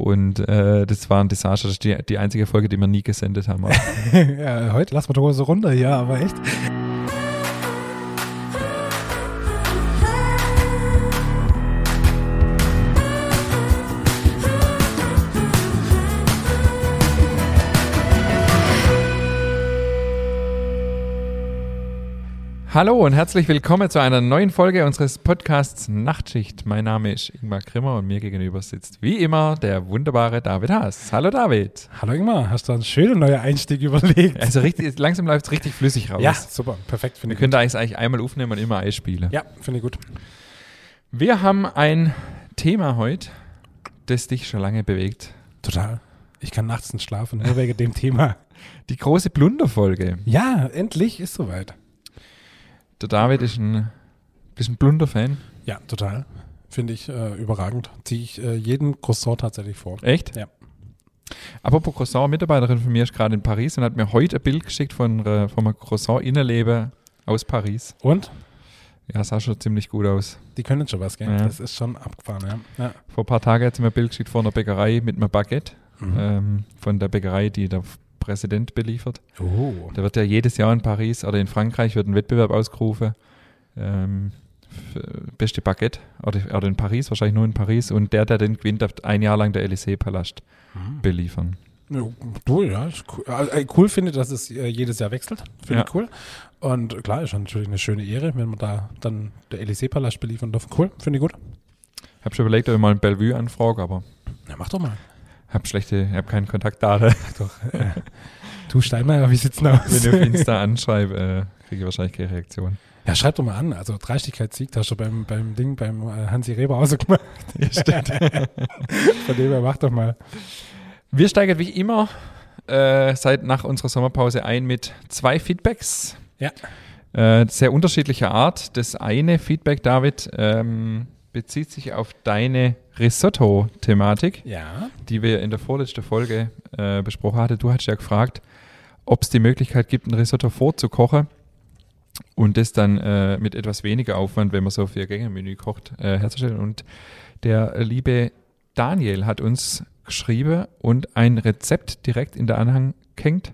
Und äh, das war ein Desaster. Das ist die, die einzige Folge, die wir nie gesendet haben. ja, heute lassen wir die Hose runter, ja, aber echt. Hallo und herzlich willkommen zu einer neuen Folge unseres Podcasts Nachtschicht. Mein Name ist Ingmar Grimmer und mir gegenüber sitzt wie immer der wunderbare David Haas. Hallo David. Hallo Ingmar, hast du einen schönen neuen Einstieg überlegt? Also richtig, langsam läuft es richtig flüssig raus. Ja, super, perfekt. Wir können da eigentlich einmal aufnehmen und immer einspielen. Ja, finde ich gut. Wir haben ein Thema heute, das dich schon lange bewegt. Total. Ich kann nachts nicht schlafen, nur wegen dem Thema. Die große Blunderfolge. Ja, endlich ist soweit. Der David ist ein, bist ein Blunder-Fan. Ja, total. Finde ich äh, überragend. Ziehe ich äh, jeden Croissant tatsächlich vor. Echt? Ja. Apropos Croissant, eine Mitarbeiterin von mir ist gerade in Paris und hat mir heute ein Bild geschickt von, äh, von einem Croissant-Innenleben aus Paris. Und? Ja, sah schon ziemlich gut aus. Die können schon was, gell? Ja. Das ist schon abgefahren, ja. ja. Vor ein paar Tagen hat sie mir ein Bild geschickt von einer Bäckerei mit einem Baguette. Mhm. Ähm, von der Bäckerei, die der Präsident beliefert. Oh. Da wird ja jedes Jahr in Paris oder in Frankreich wird ein Wettbewerb ausgerufen. Ähm, beste Baguette. Oder, oder in Paris, wahrscheinlich nur in Paris. Und der, der den gewinnt, darf ein Jahr lang der Élysée-Palast Mhm. beliefern. Cool, ja. Cool. Also, cool finde, dass es äh, jedes Jahr wechselt. Finde Ja. ich cool. Und klar, ist natürlich eine schöne Ehre, wenn man da dann der Élysée-Palast beliefern darf. Cool, finde ich gut. Ich habe schon überlegt, ob ich mal ein Bellevue anfrage, aber Ja, mach doch mal. Habe schlechte, ich habe keinen Kontaktdaten. Doch. Äh, du Steinmeier, wie sieht's denn aus? Wenn ich auf Insta anschreibe, äh, kriege ich wahrscheinlich keine Reaktion. Ja, schreib doch mal an. Also Dreistigkeit siegt, hast du beim, beim Ding, beim äh, Hansi Reber ausgemacht. Von dem her, mach doch mal. Wir steigen wie immer äh, seit nach unserer Sommerpause ein mit zwei Feedbacks. Ja. Äh, sehr unterschiedlicher Art. Das eine Feedback, David, ähm, bezieht sich auf deine Risotto-Thematik, Ja. die wir in der vorletzten Folge äh, besprochen hatten. Du hast ja gefragt, ob es die Möglichkeit gibt, ein Risotto vorzukochen und das dann äh, mit etwas weniger Aufwand, wenn man so vier Gänge Menü kocht, äh, herzustellen. Und der liebe Daniel hat uns geschrieben und ein Rezept direkt in der Anhang hängt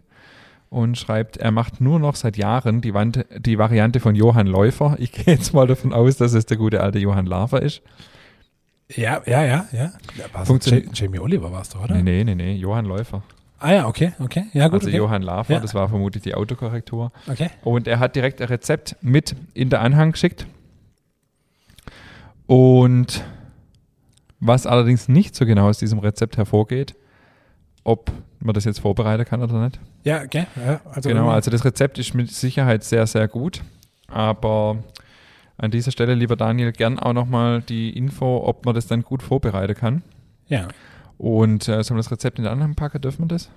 und schreibt, er macht nur noch seit Jahren die, Wand, die Variante von Johann Läufer. Ich gehe jetzt mal davon aus, dass es der gute alte Johann Lafer ist. Ja, ja, ja, ja. Ja- Jamie Oliver warst du, oder? Nee, nee, nee, nee, Johann Läufer. Ah ja, okay, okay. Ja, gut. also okay. Johann Lafer, Ja. das war vermutlich die Autokorrektur. okay. Und er hat direkt ein Rezept mit in der Anhang geschickt. Und was allerdings nicht so genau aus diesem Rezept hervorgeht, ob man das jetzt vorbereiten kann oder nicht. Ja, okay. Ja, also genau, also das Rezept ist mit Sicherheit sehr, sehr gut. Aber an dieser Stelle, lieber Daniel, gern auch nochmal die Info, ob man das dann gut vorbereiten kann. Ja. Und äh, sollen wir das Rezept in den Anhang packen? Dürfen wir das?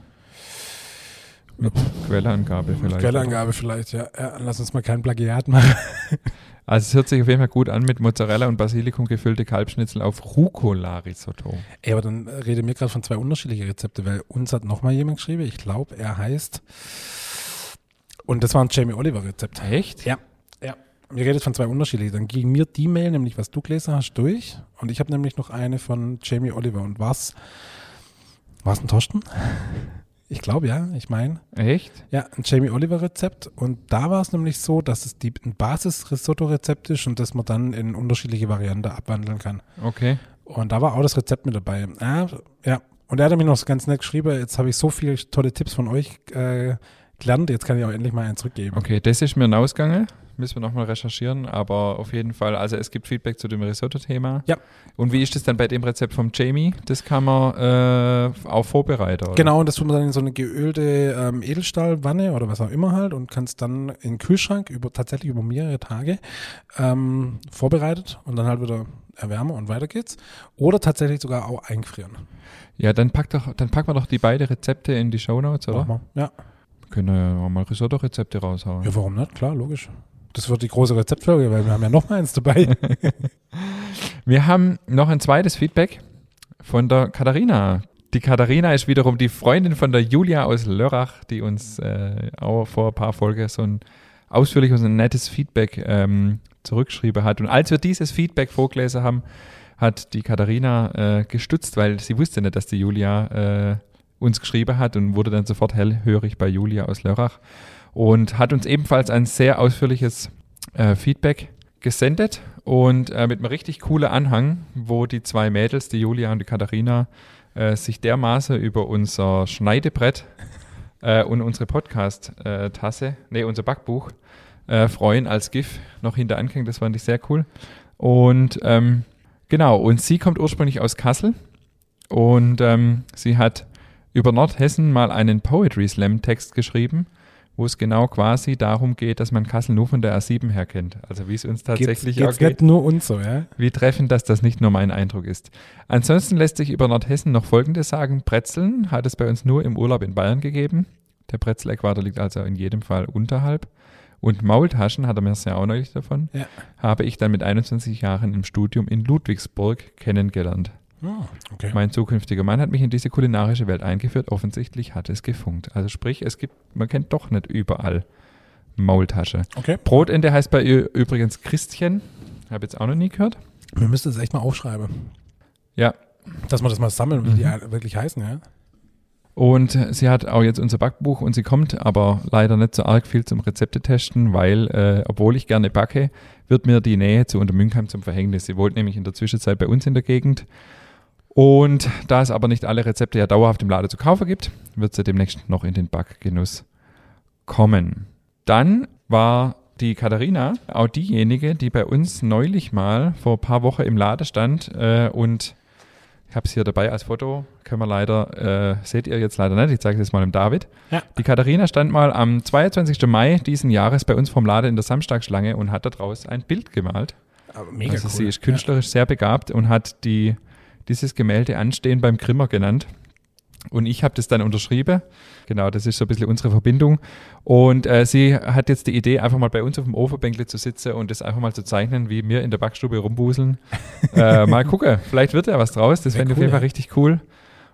Mit Quelleangabe vielleicht. Quellangabe vielleicht, ja. ja. Lass uns mal kein Plagiat machen. Also es hört sich auf jeden Fall gut an mit Mozzarella und Basilikum gefüllte Kalbschnitzel auf Rucola-Risotto. Ey, aber dann rede mir gerade von zwei unterschiedlichen Rezepte, weil uns hat nochmal jemand geschrieben, ich glaube, er heißt, und das war ein Jamie Oliver Rezept. Echt? Ja, ja. Wir redet von zwei unterschiedlichen. Dann ging mir die Mail, nämlich was du gelesen hast, durch. Und ich habe nämlich noch eine von Jamie Oliver. Und was? War es ein Torsten? Ich glaube ja, ich meine. Echt? Ja, ein Jamie Oliver Rezept. Und da war es nämlich so, dass es die, ein Basis-Risotto-Rezept ist und das man dann in unterschiedliche Varianten abwandeln kann. Okay. Und da war auch das Rezept mit dabei. Ja, ja. Und er hat mir noch ganz nett geschrieben, jetzt habe ich so viele tolle Tipps von euch äh, gelernt, jetzt kann ich auch endlich mal einen zurückgeben. Okay, das ist mir ein Ausgange. Müssen wir nochmal recherchieren, aber auf jeden Fall, also es gibt Feedback zu dem Risotto-Thema. Ja. Und wie ist das dann bei dem Rezept vom Jamie? Das kann man äh, auch vorbereiten, oder? Genau, und das tut man dann in so eine geölte ähm, Edelstahlwanne oder was auch immer halt und kannst dann in den Kühlschrank über tatsächlich über mehrere Tage ähm, vorbereitet und dann halt wieder erwärmen und weiter geht's. Oder tatsächlich sogar auch eingefrieren. Ja, dann pack doch, dann packen wir doch die beiden Rezepte in die Shownotes, oder? Machen wir. Ja. Wir können ja auch mal Risotto-Rezepte raushauen. ja, warum nicht? Klar, logisch. Das wird die große Rezeptfolge, weil wir haben ja noch mal eins dabei. Wir haben noch ein zweites Feedback von der Katharina. Die Katharina ist wiederum die Freundin von der Julia aus Lörrach, die uns äh, auch vor ein paar Folgen so ein ausführliches und nettes Feedback ähm, zurückgeschrieben hat. Und als wir dieses Feedback vorgelesen haben, hat die Katharina äh, gestützt, weil sie wusste nicht, dass die Julia äh, uns geschrieben hat und wurde dann sofort hellhörig bei Julia aus Lörrach und hat uns ebenfalls ein sehr ausführliches äh, Feedback gesendet und äh, mit einem richtig coolen Anhang, wo die zwei Mädels, die Julia und die Katharina, äh, sich dermaßen über unser Schneidebrett äh, und unsere Podcast-Tasse, nee, unser Backbuch, äh, freuen als GIF noch hinter angehängt. Das fand ich sehr cool. Und ähm, genau, und sie kommt ursprünglich aus Kassel und ähm, sie hat über Nordhessen mal einen Poetry Slam Text geschrieben, wo es genau quasi darum geht, dass man Kassel nur von der A7 her kennt. Also wie es uns tatsächlich geht's, geht's auch geht. nur uns so, ja? Wie treffend, dass das nicht nur mein Eindruck ist. Ansonsten lässt sich über Nordhessen noch Folgendes sagen. Brezeln hat es bei uns nur im Urlaub in Bayern gegeben. Der Brezel-Äquator liegt also in jedem Fall unterhalb. Und Maultaschen, hat er mir ja auch neulich davon, Ja. habe ich dann mit 21 Jahren im Studium in Ludwigsburg kennengelernt. Ah, okay. Mein zukünftiger Mann hat mich in diese kulinarische Welt eingeführt. Offensichtlich hat es gefunkt. Also sprich, es gibt, man kennt doch nicht überall Maultasche. okay. Brotende heißt bei ihr übrigens Christchen. Habe jetzt auch noch nie gehört. Wir müssen das echt mal aufschreiben. Ja. Dass wir das mal sammeln, wie die Mhm. wirklich heißen, ja? Und sie hat auch jetzt unser Backbuch und sie kommt aber leider nicht so arg viel zum Rezepte testen, weil, äh, obwohl ich gerne backe, wird mir die Nähe zu Untermünkheim zum Verhängnis. Sie wohnt nämlich in der Zwischenzeit bei uns in der Gegend. Und da es aber nicht alle Rezepte ja dauerhaft im Laden zu kaufen gibt, wird sie demnächst noch in den Backgenuss kommen. Dann war die Katharina auch diejenige, die bei uns neulich mal vor ein paar Wochen im Laden stand äh, und ich habe es hier dabei als Foto, können wir leider, äh, seht ihr jetzt leider nicht, ich zeige es jetzt mal dem David. Ja. Die Katharina stand mal am 22. Mai diesen Jahres bei uns vom Laden in der Samstagsschlange und hat daraus ein Bild gemalt. Aber mega also cool. sie ist künstlerisch sehr begabt und hat die, dieses Gemälde Anstehen beim Grimmer genannt. Und ich habe das dann unterschrieben. Genau, das ist so ein bisschen unsere Verbindung. Und äh, sie hat jetzt die Idee, einfach mal bei uns auf dem Ofenbänkle zu sitzen und das einfach mal zu zeichnen, wie wir in der Backstube rumbuseln. äh, mal gucken, vielleicht wird ja was draus. Das fände ich auf cool, jeden Fall ja. richtig cool.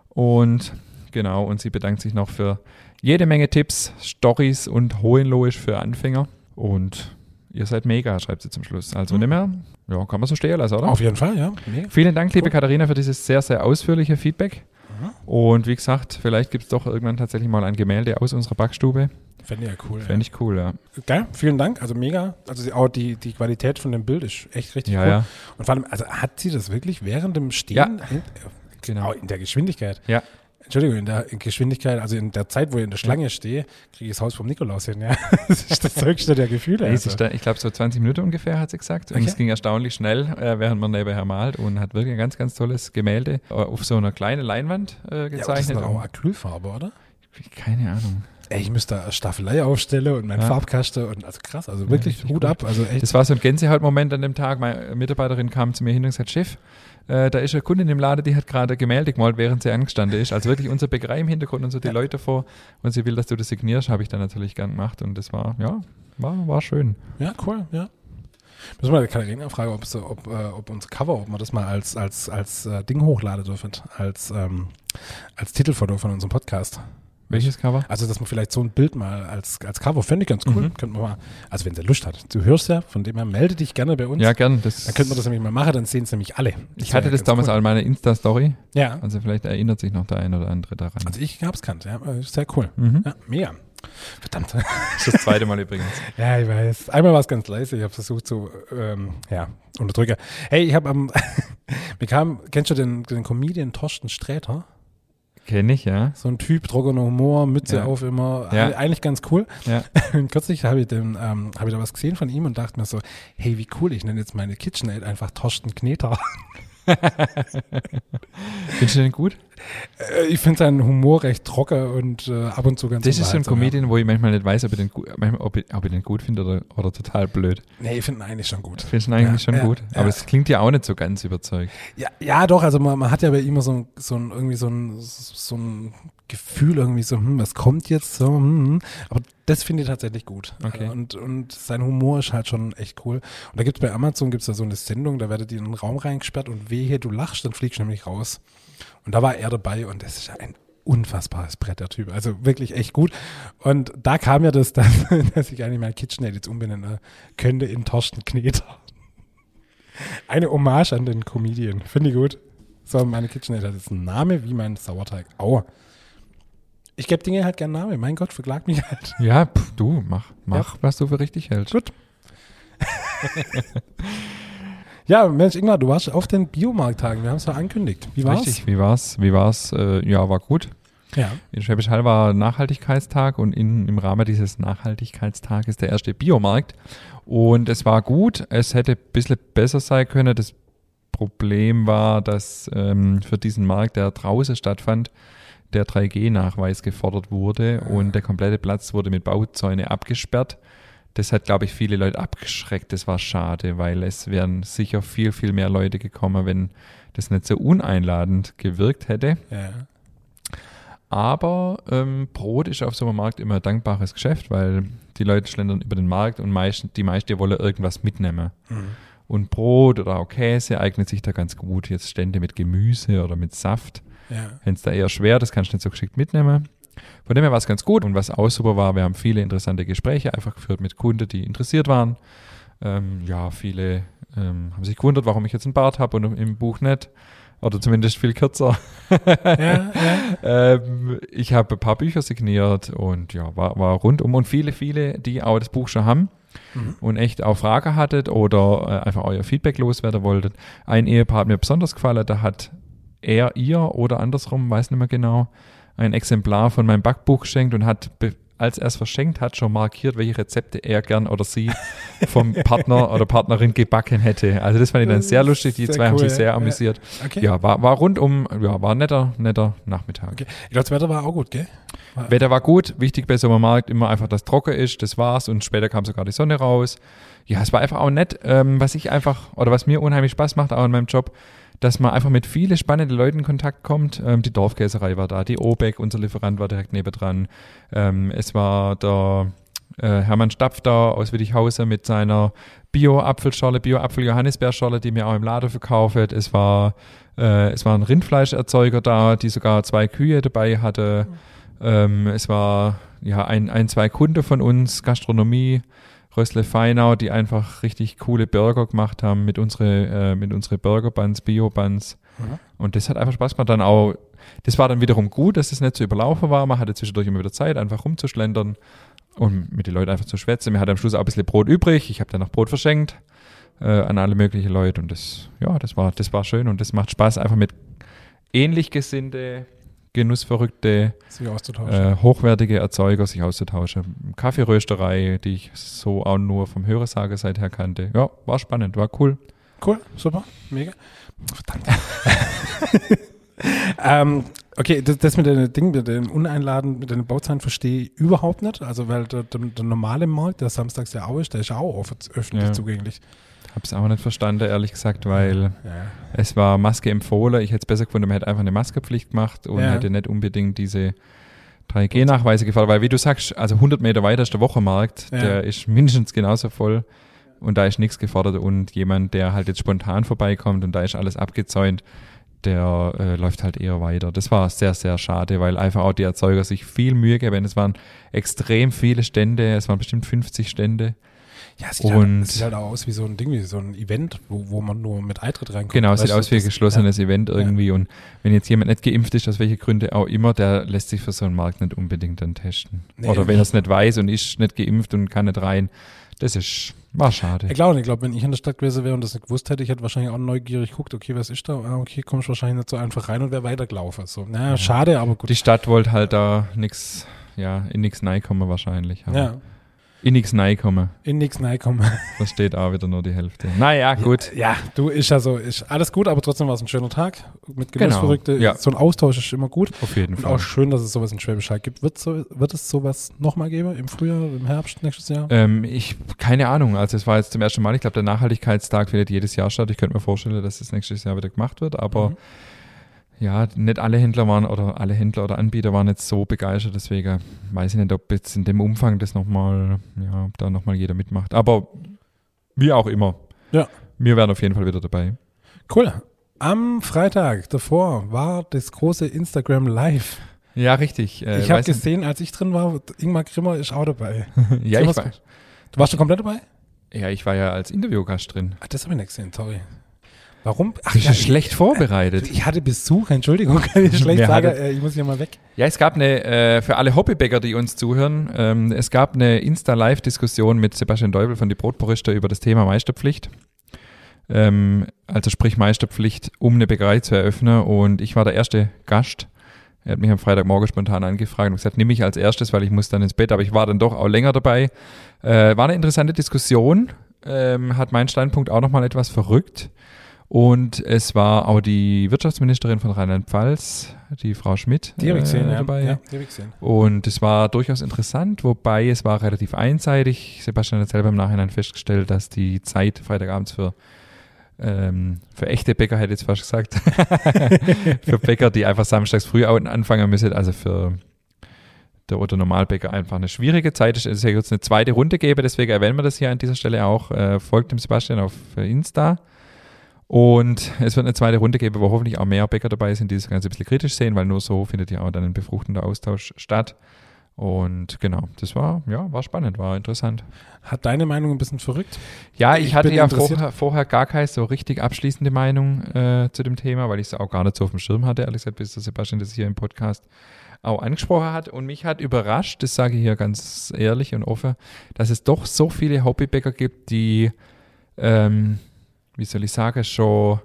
Und genau, und sie bedankt sich noch für jede Menge Tipps, Stories und Hohenloisch für Anfänger. Und ihr seid mega, schreibt sie zum Schluss. Also Mhm. nicht mehr, ja, kann man so stehen lassen, oder? Auf jeden Fall, ja. Mega. Vielen Dank, liebe Cool. Katharina, für dieses sehr, sehr ausführliche Feedback. Mhm. Und wie gesagt, vielleicht gibt es doch irgendwann tatsächlich mal ein Gemälde aus unserer Backstube. Fände ja cool. Fände ich cool, ja. Geil, vielen Dank. Also mega. Also die, auch die, die Qualität von dem Bild ist echt richtig Ja, cool. ja, Und vor allem, also hat sie das wirklich während dem Stehen Ja. in, genau. in der Geschwindigkeit? Ja. Entschuldigung, in der in Geschwindigkeit, also in der Zeit, wo ich in der Schlange stehe, kriege ich das Haus vom Nikolaus hin. Ja. Das ist das höchste der Gefühle. Also. ich glaube, so 20 Minuten ungefähr hat sie gesagt. Und Okay. es ging erstaunlich schnell, äh, während man nebenher malt und hat wirklich ein ganz, ganz tolles Gemälde äh, auf so einer kleinen Leinwand äh, Ja, aber das ist gezeichnet. auch Acrylfarbe, oder? Keine Ahnung. Ey, ich müsste da eine Staffelei aufstellen und meinen Ja. Farbkasten und also krass, also wirklich richtig Hut gut. ab. Also echt. Das war so ein Gänsehautmoment an dem Tag. Meine Mitarbeiterin kam zu mir hin und gesagt, Chef, äh, da ist eine Kundin im Laden, die hat gerade Gemälde gemalt, während sie angestanden ist. Also wirklich unsere Bäckerei im Hintergrund und so die Ja. Leute vor. Und sie will, dass du das signierst, habe ich dann natürlich gern gemacht. Und das war, ja, war, war schön. Ja, cool, ja. Müssen wir Katharina fragen, ob, sie, ob, äh, ob uns Cover, ob wir das mal als, als, als äh, Ding hochladen dürfen, als, ähm, als Titelfoto von unserem Podcast. Welches Cover? Also, dass man vielleicht so ein Bild mal als, als Cover, fände ich ganz cool. Mhm. Könnten wir mal, also wenn sie Lust hat. Du hörst ja, von dem her melde dich gerne bei uns. Ja, gern. Das, Dann könnten wir das nämlich mal machen, dann sehen es nämlich alle. ich hatte das damals auch in meiner Insta-Story. Ja, Also vielleicht erinnert sich noch der ein oder andere daran. also ich hab's kannt, ja, äh, sehr cool. Mhm. Ja, mega. Verdammt. Das ist das zweite Mal übrigens. Ja, ich weiß. Einmal war es ganz leise. Ich habe versucht zu, ähm, ja, unterdrücken. Hey, ich habe am, mir kam, kennst du den, den Comedian Torsten Sträter? Kenne ich, ja. So ein Typ, trockener Humor, Mütze Ja. auf immer. Ja. Eig- Eigentlich ganz cool. Ja. Und kürzlich habe ich, den, ähm, habe ich da was gesehen von ihm und dachte mir so, hey, wie cool, ich nenne jetzt meine KitchenAid einfach Torsten Kneter. Findest du den gut? Äh, ich finde seinen Humor recht trocken und äh, ab und zu ganz Das ist so ein Comedian, wo ich manchmal nicht weiß, ob ich den, manchmal, ob ich, ob ich den gut finde oder, oder total blöd. Nee, ich finde ihn eigentlich schon gut. Findest du ihn eigentlich Ja, schon ja, gut? Aber es klingt ja auch nicht so ganz überzeugt. Ja, ja, doch, also man, man hat ja bei ihm immer so so ein irgendwie so ein, so ein Gefühl irgendwie so, hm, was kommt jetzt so, hm, hm. aber das finde ich tatsächlich gut. Okay. Äh, Und, und sein Humor ist halt schon echt cool. Und da gibt es bei Amazon gibt's da so eine Sendung, da werdet ihr in einen Raum reingesperrt und wehe, du lachst, dann fliegst du nämlich raus. Und da war er dabei und das ist ja ein unfassbares Brett, der Typ. Also wirklich echt gut. Und da kam ja das, dass, dass ich eigentlich mein KitchenAid jetzt umbenennen könnte in Torsten Kneter. Eine Hommage an den Comedian. Finde ich gut. So, meine KitchenAid hat jetzt einen Namen wie mein Sauerteig. Aua. Ich gebe Dinge halt gerne Namen. Mein Gott, verklag mich halt. Ja, pff, du, mach, mach, was du für richtig hältst. Gut. ja, Mensch, Ingmar, du warst auf den Biomarkttagen. Wir haben es ja angekündigt. Wie war's? Richtig, wie war's? Wie war's? Äh, ja, war gut. Ja. In Schwäbisch Hall war Nachhaltigkeitstag und in, im Rahmen dieses Nachhaltigkeitstages der erste Biomarkt. Und es war gut. Es hätte ein bisschen besser sein können. Das Problem war, dass ähm, für diesen Markt, der draußen stattfand, der 3G-Nachweis gefordert wurde und der komplette Platz wurde mit Bauzäune abgesperrt. Das hat, glaube ich, viele Leute abgeschreckt. Das war schade, weil es wären sicher viel, viel mehr Leute gekommen, wenn das nicht so uneinladend gewirkt hätte. ja. Aber ähm, Brot ist auf so einem Markt immer ein dankbares Geschäft, weil die Leute schlendern über den Markt und meisten, die meisten wollen irgendwas mitnehmen. Mhm. Und Brot oder auch Käse eignet sich da ganz gut. Jetzt Stände mit Gemüse oder mit Saft. Ja. Wenn es da eher schwer, das kannst du nicht so geschickt mitnehmen. Von dem her war es ganz gut. Und was auch super war, wir haben viele interessante Gespräche einfach geführt mit Kunden, die interessiert waren. Ähm, ja, viele ähm, haben sich gewundert, warum ich jetzt einen Bart habe und im Buch nicht. Oder zumindest viel kürzer. Ja, ja. ähm, ich habe ein paar Bücher signiert und ja, war, war rundum. Und viele, viele, die auch das Buch schon haben Mhm. und echt auch Fragen hattet oder äh, einfach euer Feedback loswerden wolltet. Ein Ehepaar hat mir besonders gefallen, da hat er, ihr oder andersrum, weiß nicht mehr genau, ein Exemplar von meinem Backbuch geschenkt und hat, als er es verschenkt hat, schon markiert, welche Rezepte er gern oder sie vom Partner oder Partnerin gebacken hätte. Also das fand ich dann sehr lustig. Die Sehr zwei haben cool, sich ja. sehr Ja. amüsiert. Okay. Ja, war, war rundum, ja, war ein netter, netter Nachmittag. okay. Ich glaube, das Wetter war auch gut, gell? War- Wetter war gut, wichtig bei so einem Markt immer einfach, dass trocken ist, das war's und später kam sogar die Sonne raus. Ja, es war einfach auch nett, ähm, was ich einfach, oder was mir unheimlich Spaß macht, auch in meinem Job, dass man einfach mit vielen spannenden Leuten in Kontakt kommt. Ähm, die Dorfkäserei war da, die Obeck, unser Lieferant war direkt nebendran. Ähm, es war der äh, Hermann Stapf da aus Wittichhausen mit seiner Bio-Apfelschorle, Bio-Apfel-Johannisbeerschorle, die mir auch im Laden verkauft. Es war, äh, es war ein Rindfleischerzeuger da, die sogar zwei Kühe dabei hatte. Ähm, es war ja ein, ein, zwei Kunden von uns, Gastronomie, Rösle Feinau, die einfach richtig coole Burger gemacht haben mit unsere, äh, mit unsere Burger-Buns, Bio-Buns. Mhm. Und das hat einfach Spaß gemacht. Dann auch, das war dann wiederum gut, dass es nicht so überlaufen war. Man hatte zwischendurch immer wieder Zeit, einfach rumzuschlendern und mit den Leuten einfach zu schwätzen. Mir hat am Schluss auch ein bisschen Brot übrig. Ich habe dann noch Brot verschenkt äh, an alle möglichen Leute. Und das, ja, das war, das war schön und das macht Spaß, einfach mit ähnlich gesinnte, genussverrückte äh, hochwertige Erzeuger sich auszutauschen. Kaffeerösterei, die ich so auch nur vom Hörersage seither kannte. Ja, war spannend, war cool. Cool, super, mega. Verdammt. ähm, okay, das, das mit den Dingen, mit den Uneinladen, mit den Bauzahlen verstehe ich überhaupt nicht. Also, weil der, der, der normale Markt, der samstags ja auch ist, der ist ja auch öffentlich Ja. zugänglich. Hab's auch nicht verstanden, ehrlich gesagt, weil Ja. es war Maske empfohlen. Ich hätte es besser gefunden, man hätte einfach eine Maskepflicht gemacht und Ja. hätte nicht unbedingt diese 3G-Nachweise gefallen, weil wie du sagst, also 100 Meter weiter ist der Wochenmarkt, Ja. der ist mindestens genauso voll und da ist nichts gefordert und jemand, der halt jetzt spontan vorbeikommt und da ist alles abgezäunt, der äh, läuft halt eher weiter. Das war sehr, sehr schade, weil einfach auch die Erzeuger sich viel Mühe geben. Es waren extrem viele Stände, es waren bestimmt 50 Stände. Ja, es sieht, Und- halt, es sieht halt auch aus wie so ein Ding, wie so ein Event, wo, wo man nur mit Eintritt reinkommt. Genau, es sieht aus wie ein geschlossenes Event irgendwie. Und wenn jetzt jemand nicht geimpft ist, aus welchen Gründen auch immer, der lässt sich für so einen Markt nicht unbedingt dann testen. Nee. Oder wenn er es nicht weiß und ist nicht geimpft und kann nicht rein, das ist, war schade. Ich glaube, ich glaube, wenn ich in der Stadt gewesen wäre und das nicht gewusst hätte, ich hätte wahrscheinlich auch neugierig geguckt, okay, was ist da? Ah, okay, kommst wahrscheinlich nicht so einfach rein und wäre weitergelaufen. So, naja, schade, aber gut. Die Stadt wollte halt da nix, ja, in nix kommen wahrscheinlich. ja, In nix kommen. in nichts reinkommen. Da steht auch wieder nur die Hälfte. Naja, gut. Ja, du, ist ja so, ist alles gut, aber trotzdem war es ein schöner Tag mit Genussverrückte. Genau, ja. So ein Austausch ist immer gut. Auf jeden Und Fall. auch schön, dass es sowas in Schwäbisch Hall gibt. Wird, so, wird es sowas nochmal geben? Im Frühjahr, im Herbst nächstes Jahr? Ähm, ich, keine Ahnung. Also es war jetzt zum ersten Mal. Ich glaube, der Nachhaltigkeitstag findet jedes Jahr statt. Ich könnte mir vorstellen, dass es nächstes Jahr wieder gemacht wird. Aber Mhm. Ja, nicht alle Händler waren oder alle Händler oder Anbieter waren jetzt so begeistert. Deswegen weiß ich nicht, ob jetzt in dem Umfang das nochmal, ja, ob da nochmal jeder mitmacht. Aber wie auch immer. Ja. Wir wären auf jeden Fall wieder dabei. Cool. Am Freitag davor war das große Instagram Live. Ja, richtig. Äh, ich habe gesehen, als ich drin war, Ingmar Grimmer ist auch dabei. ja, ich war. Du warst schon komplett dabei? Ja, ich war ja als Interviewgast drin. Ach, das habe ich nicht gesehen, sorry. Warum? Ach, Bist ja, schlecht ich, vorbereitet. Ich hatte Besuch, Entschuldigung, kann ich schlecht Wer sagen, äh, ich muss hier mal weg. Ja, es gab eine, äh, für alle Hobbybäcker, die uns zuhören, ähm, es gab eine Insta-Live-Diskussion mit Sebastian Deubel von die Brotporister über das Thema Meisterpflicht. Ähm, also sprich Meisterpflicht, um eine Bäckerei zu eröffnen und ich war der erste Gast. Er hat mich am Freitagmorgen spontan angefragt und gesagt, nimm mich als erstes, weil ich muss dann ins Bett, aber ich war dann doch auch länger dabei. Äh, war eine interessante Diskussion, ähm, hat meinen Standpunkt auch nochmal etwas verrückt. Und es war auch die Wirtschaftsministerin von Rheinland-Pfalz, die Frau Schmidt, die äh, gesehen, dabei. Ja, die ich gesehen. Und es war durchaus interessant, wobei es war relativ einseitig. Sebastian hat selber im Nachhinein festgestellt, dass die Zeit Freitagabends für ähm, für echte Bäcker hätte ich jetzt fast gesagt, für Bäcker, die einfach samstags früh anfangen müssen, also für der Otto Normalbäcker einfach eine schwierige Zeit ist. Es ja jetzt eine zweite Runde gebe, deswegen erwähnen wir das hier an dieser Stelle auch. Äh, folgt dem Sebastian auf Insta. Und es wird eine zweite Runde geben, wo hoffentlich auch mehr Bäcker dabei sind, die das Ganze ein bisschen kritisch sehen, weil nur so findet ja auch dann ein befruchtender Austausch statt. Und genau, das war, ja, war spannend, war interessant. Hat deine Meinung ein bisschen verrückt? Ja, ich, ich hatte ja vorher, vorher, gar keine so richtig abschließende Meinung äh, zu dem Thema, weil ich es auch gar nicht so auf dem Schirm hatte, ehrlich gesagt, bis der Sebastian das hier im Podcast auch angesprochen hat. Und mich hat überrascht, das sage ich hier ganz ehrlich und offen, dass es doch so viele Hobbybäcker gibt, die, ähm, wie soll ich sagen, schon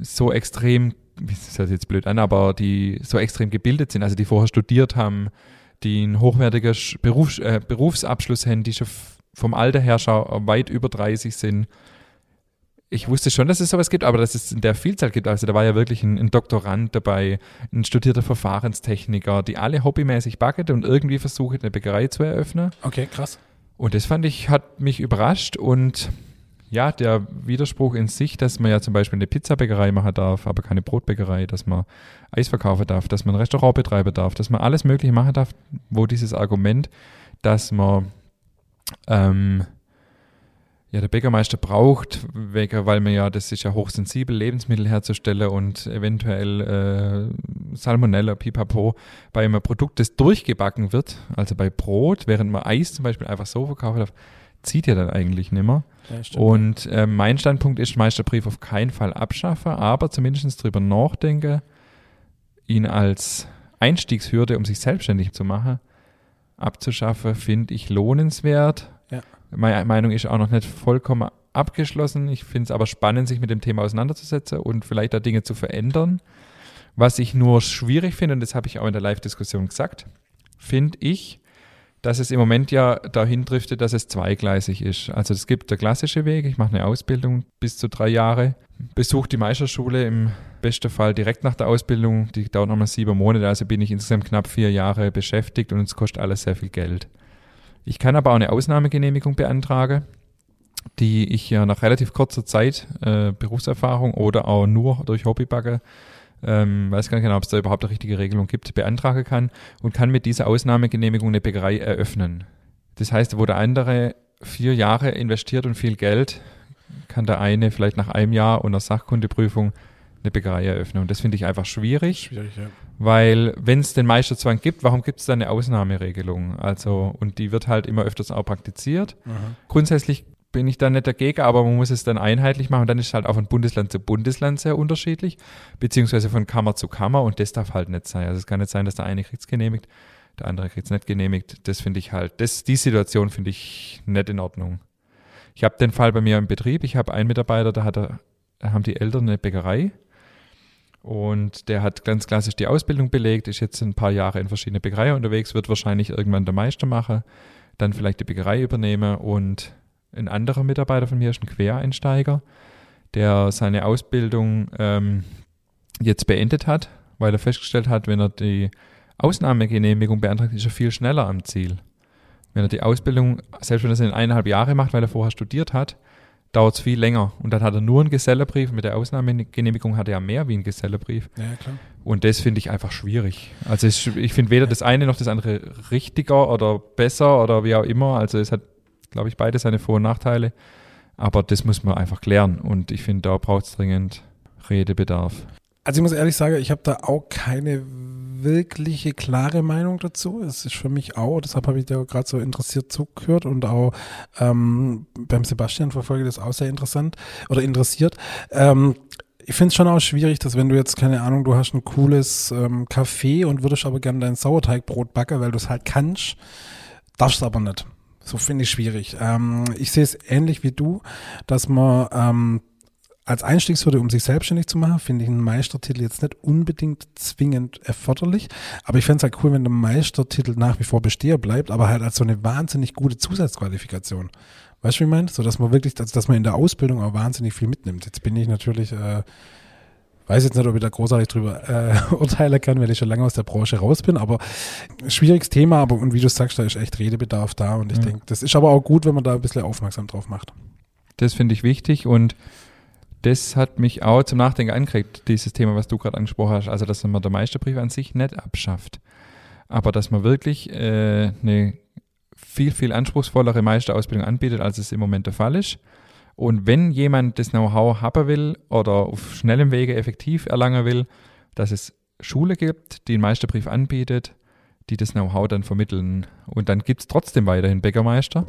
so extrem, das hört jetzt blöd an, aber die so extrem gebildet sind, also die vorher studiert haben, die einen hochwertigen Berufs-, äh, Berufsabschluss haben, die schon vom Alter her schon weit über 30 sind. Ich wusste schon, dass es sowas gibt, aber dass es in der Vielzahl gibt. Also da war ja wirklich ein, ein Doktorand dabei, ein studierter Verfahrenstechniker, die alle hobbymäßig backen und irgendwie versuchen, eine Bäckerei zu eröffnen. Okay, krass. Und das fand ich, hat mich überrascht und ja, der Widerspruch in sich, dass man ja zum Beispiel eine Pizzabäckerei machen darf, aber keine Brotbäckerei, dass man Eis verkaufen darf, dass man ein Restaurant betreiben darf, dass man alles Mögliche machen darf, wo dieses Argument, dass man ähm, ja, der Bäckermeister braucht, weil man ja, das ist ja hochsensibel, Lebensmittel herzustellen und eventuell äh, Salmonella, Pipapo, bei einem Produkt, das durchgebacken wird, also bei Brot, während man Eis zum Beispiel einfach so verkaufen darf, zieht ja dann eigentlich nicht mehr. Ja, und äh, mein Standpunkt ist, Meisterbrief auf keinen Fall abschaffen, aber zumindest darüber nachdenken, ihn als Einstiegshürde, um sich selbstständig zu machen, abzuschaffen, finde ich lohnenswert. Ja. Meine Meinung ist auch noch nicht vollkommen abgeschlossen. Ich finde es aber spannend, sich mit dem Thema auseinanderzusetzen und vielleicht da Dinge zu verändern. Was ich nur schwierig finde, und das habe ich auch in der Live-Diskussion gesagt, finde ich, dass es im Moment ja dahin driftet, dass es zweigleisig ist. Also es gibt der klassische Weg, ich mache eine Ausbildung bis zu drei Jahre, besuche die Meisterschule im besten Fall direkt nach der Ausbildung, die dauert nochmal sieben Monate, also bin ich insgesamt knapp vier Jahre beschäftigt und es kostet alles sehr viel Geld. Ich kann aber auch eine Ausnahmegenehmigung beantragen, die ich ja nach relativ kurzer Zeit äh, Berufserfahrung oder auch nur durch Hobbybagger ähm, weiß gar nicht genau, ob es da überhaupt eine richtige Regelung gibt, beantragen kann und kann mit dieser Ausnahmegenehmigung eine Bäckerei eröffnen. Das heißt, wo der andere vier Jahre investiert und viel Geld, kann der eine vielleicht nach einem Jahr und einer Sachkundeprüfung eine Bäckerei eröffnen. Und das finde ich einfach schwierig, schwierig ja. weil wenn es den Meisterzwang gibt, warum gibt es da eine Ausnahmeregelung? Also, und die wird halt immer öfters auch praktiziert. Mhm. Grundsätzlich bin ich da nicht dagegen, aber man muss es dann einheitlich machen. Und dann ist es halt auch von Bundesland zu Bundesland sehr unterschiedlich, beziehungsweise von Kammer zu Kammer und das darf halt nicht sein. Also es kann nicht sein, dass der eine kriegt es genehmigt, der andere kriegt es nicht genehmigt. Das finde ich halt, das, die Situation finde ich nicht in Ordnung. Ich habe den Fall bei mir im Betrieb. Ich habe einen Mitarbeiter, da hat er, haben die Eltern eine Bäckerei und der hat ganz klassisch die Ausbildung belegt, ist jetzt ein paar Jahre in verschiedene Bäckereien unterwegs, wird wahrscheinlich irgendwann der Meister machen, dann vielleicht die Bäckerei übernehmen und ein anderer Mitarbeiter von mir ist ein Quereinsteiger, der seine Ausbildung ähm, jetzt beendet hat, weil er festgestellt hat, wenn er die Ausnahmegenehmigung beantragt, ist er viel schneller am Ziel. Wenn er die Ausbildung, selbst wenn er es in eineinhalb Jahre macht, weil er vorher studiert hat, dauert es viel länger. Und dann hat er nur einen Gesellebrief. Mit der Ausnahmegenehmigung hat er ja mehr wie einen Gesellebrief. Ja, klar. Und das finde ich einfach schwierig. Also ich, ich finde weder das eine noch das andere richtiger oder besser oder wie auch immer. Also es hat glaube ich, beide seine Vor- und Nachteile. Aber das muss man einfach klären. Und ich finde, da braucht es dringend Redebedarf. Also ich muss ehrlich sagen, ich habe da auch keine wirkliche klare Meinung dazu. Es ist für mich auch, deshalb habe ich da gerade so interessiert zugehört und auch ähm, beim Sebastian verfolge das auch sehr interessant oder interessiert. Ähm, ich finde es schon auch schwierig, dass wenn du jetzt, keine Ahnung, du hast ein cooles ähm, Café und würdest aber gerne dein Sauerteigbrot backen, weil du es halt kannst, darfst du aber nicht. So finde ich schwierig. Ähm, ich sehe es ähnlich wie du, dass man ähm, als Einstiegshürde, um sich selbstständig zu machen, finde ich einen Meistertitel jetzt nicht unbedingt zwingend erforderlich. Aber ich fände es halt cool, wenn der Meistertitel nach wie vor Besteher bleibt, aber halt als so eine wahnsinnig gute Zusatzqualifikation. Weißt du, wie ich meine? So, dass man wirklich, also, dass man in der Ausbildung auch wahnsinnig viel mitnimmt. Jetzt bin ich natürlich, äh, weiß jetzt nicht, ob ich da großartig drüber äh, urteilen kann, weil ich schon lange aus der Branche raus bin, aber schwieriges Thema, aber und wie du sagst, da ist echt Redebedarf da und ich ja. denke, das ist aber auch gut, wenn man da ein bisschen aufmerksam drauf macht. Das finde ich wichtig und das hat mich auch zum Nachdenken angekriegt, dieses Thema, was du gerade angesprochen hast. Also, dass man der Meisterbrief an sich nicht abschafft. Aber dass man wirklich äh, eine viel, viel anspruchsvollere Meisterausbildung anbietet, als es im Moment der Fall ist. Und wenn jemand das Know-how haben will oder auf schnellem Wege effektiv erlangen will, dass es Schule gibt, die einen Meisterbrief anbietet, die das Know-how dann vermitteln. Und dann gibt es trotzdem weiterhin Bäckermeister.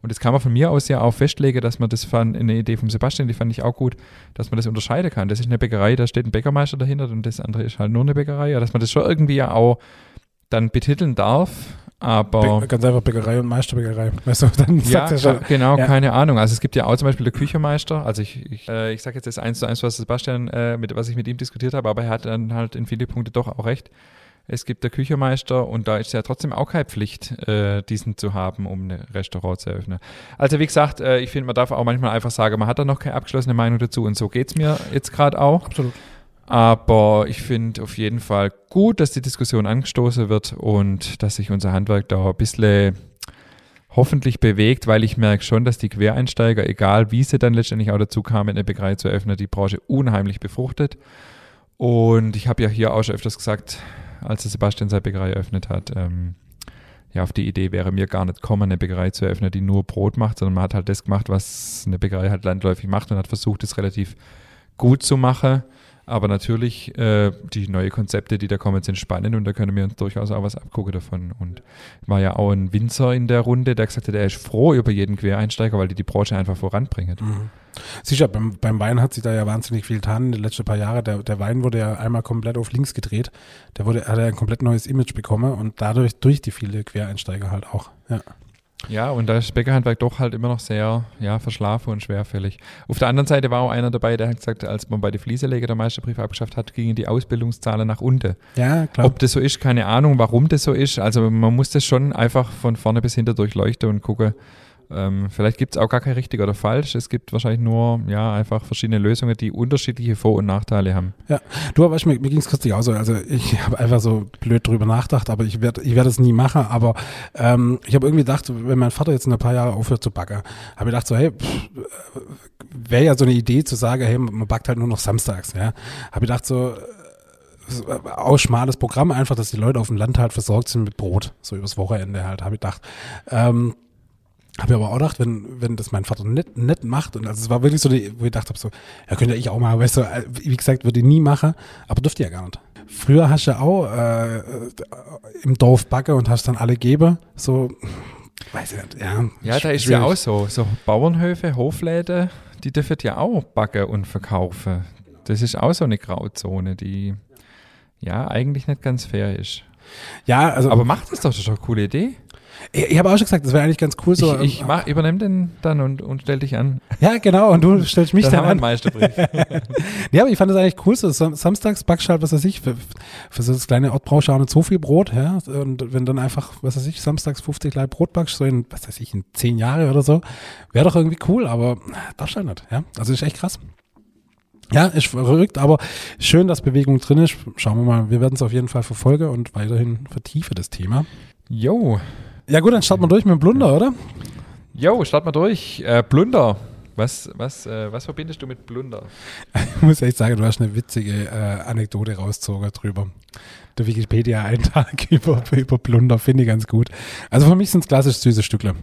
Und das kann man von mir aus ja auch festlegen, dass man das fand, eine Idee vom Sebastian, die fand ich auch gut, dass man das unterscheiden kann. Das ist eine Bäckerei, da steht ein Bäckermeister dahinter und das andere ist halt nur eine Bäckerei. Ja, dass man das schon irgendwie ja auch dann betiteln darf, aber. Be ganz einfach Bäckerei und Meisterbäckerei. Weißt du, dann ja, ja schon, genau, ja. keine Ahnung. Also es gibt ja auch zum Beispiel der Küchenmeister. Also ich, ich, äh, ich sage jetzt das eins zu eins, was Sebastian, äh, mit, was ich mit ihm diskutiert habe, aber er hat dann halt in viele Punkte doch auch recht es gibt der Küchenmeister und da ist ja trotzdem auch keine Pflicht, äh, diesen zu haben, um ein Restaurant zu eröffnen. Also wie gesagt, äh, ich finde, man darf auch manchmal einfach sagen, man hat da noch keine abgeschlossene Meinung dazu und so geht es mir jetzt gerade auch. Absolut. Aber ich finde auf jeden Fall gut, dass die Diskussion angestoßen wird und dass sich unser Handwerk da ein bisschen hoffentlich bewegt, weil ich merke schon, dass die Quereinsteiger, egal wie sie dann letztendlich auch dazu kamen, eine Bäckerei zu eröffnen, die Branche unheimlich befruchtet. Und ich habe ja hier auch schon öfters gesagt, als der Sebastian seine Bäckerei eröffnet hat, ähm, ja, auf die Idee wäre mir gar nicht kommen, eine Bäckerei zu eröffnen, die nur Brot macht, sondern man hat halt das gemacht, was eine Bäckerei halt landläufig macht und hat versucht, es relativ gut zu machen. Aber natürlich, äh, die neuen Konzepte, die da kommen, sind spannend und da können wir uns durchaus auch was abgucken davon. Und war ja auch ein Winzer in der Runde, der gesagt hat, er ist froh über jeden Quereinsteiger, weil die die Branche einfach voranbringen. Mhm. Sicher, beim, beim Wein hat sich da ja wahnsinnig viel getan. Die letzten paar Jahre, der, der Wein wurde ja einmal komplett auf links gedreht. Der wurde, hat ja ein komplett neues Image bekommen und dadurch durch die viele Quereinsteiger halt auch. Ja. Ja, und da ist Bäckerhandwerk doch halt immer noch sehr ja, verschlafen und schwerfällig. Auf der anderen Seite war auch einer dabei, der hat gesagt, als man bei den Flieseleger der Meisterbrief abgeschafft hat, gingen die Ausbildungszahlen nach unten. Ja, klar. Ob das so ist, keine Ahnung, warum das so ist. Also man muss das schon einfach von vorne bis hinter durchleuchten und gucken, ähm, vielleicht gibt es auch gar kein richtig oder falsch. Es gibt wahrscheinlich nur ja einfach verschiedene Lösungen, die unterschiedliche Vor- und Nachteile haben. Ja, du, weißt, mir, mir ging es kürzlich auch so. Also ich habe einfach so blöd drüber nachgedacht, aber ich werde ich werd es nie machen. Aber ähm, ich habe irgendwie gedacht, wenn mein Vater jetzt in ein paar Jahre aufhört zu backen, habe ich gedacht so, hey, wäre ja so eine Idee zu sagen, hey, man backt halt nur noch samstags. Ja, habe ich gedacht so auch schmales Programm einfach, dass die Leute auf dem Land halt versorgt sind mit Brot, so übers Wochenende halt, habe ich gedacht. Ähm, habe ich aber auch gedacht, wenn, wenn das mein Vater nicht, nicht macht, und also es war wirklich so, die, wo ich gedacht habe, so, ja, könnte ich auch mal, weißt du, äh, wie gesagt, würde ich nie machen, aber dürfte ja gar nicht. Früher hast du auch äh, im Dorf Backe und hast dann alle Geber, so, weiß ich nicht, ja. Ja, da ist ja auch so, so Bauernhöfe, Hofläden, die dürfen ja auch backen und verkaufen. Das ist auch so eine Grauzone, die ja eigentlich nicht ganz fair ist. Ja, also. Aber macht das doch, das ist doch eine coole Idee. Ich, ich habe auch schon gesagt, das wäre eigentlich ganz cool. So, ich ich mach, übernehme den dann und, und stell dich an. Ja, genau, und du stellst mich dann, dann an. Meisterbrief. ja, aber ich fand das eigentlich cool. So samstags backst halt, was weiß ich, für, für so das kleine Ort brauchst du auch nicht so viel Brot. Ja? Und wenn dann einfach, was weiß ich, samstags 50 Leib Brot backst, so in, was weiß ich, in zehn Jahre oder so, wäre doch irgendwie cool, aber darfst halt nicht. Ja? Also ist echt krass. Ja, ist verrückt, aber schön, dass Bewegung drin ist. Schauen wir mal, wir werden es auf jeden Fall verfolgen und weiterhin vertiefen das Thema. Jo, ja gut, dann starten wir durch mit dem Blunder, oder? Jo, starten wir durch. Äh, Blunder. Was, was, äh, was verbindest du mit Blunder? Ich muss echt sagen, du hast eine witzige äh, Anekdote rausgezogen drüber. Der Wikipedia-Eintrag über, über Blunder finde ich ganz gut. Also für mich sind es klassisch süße Stückle.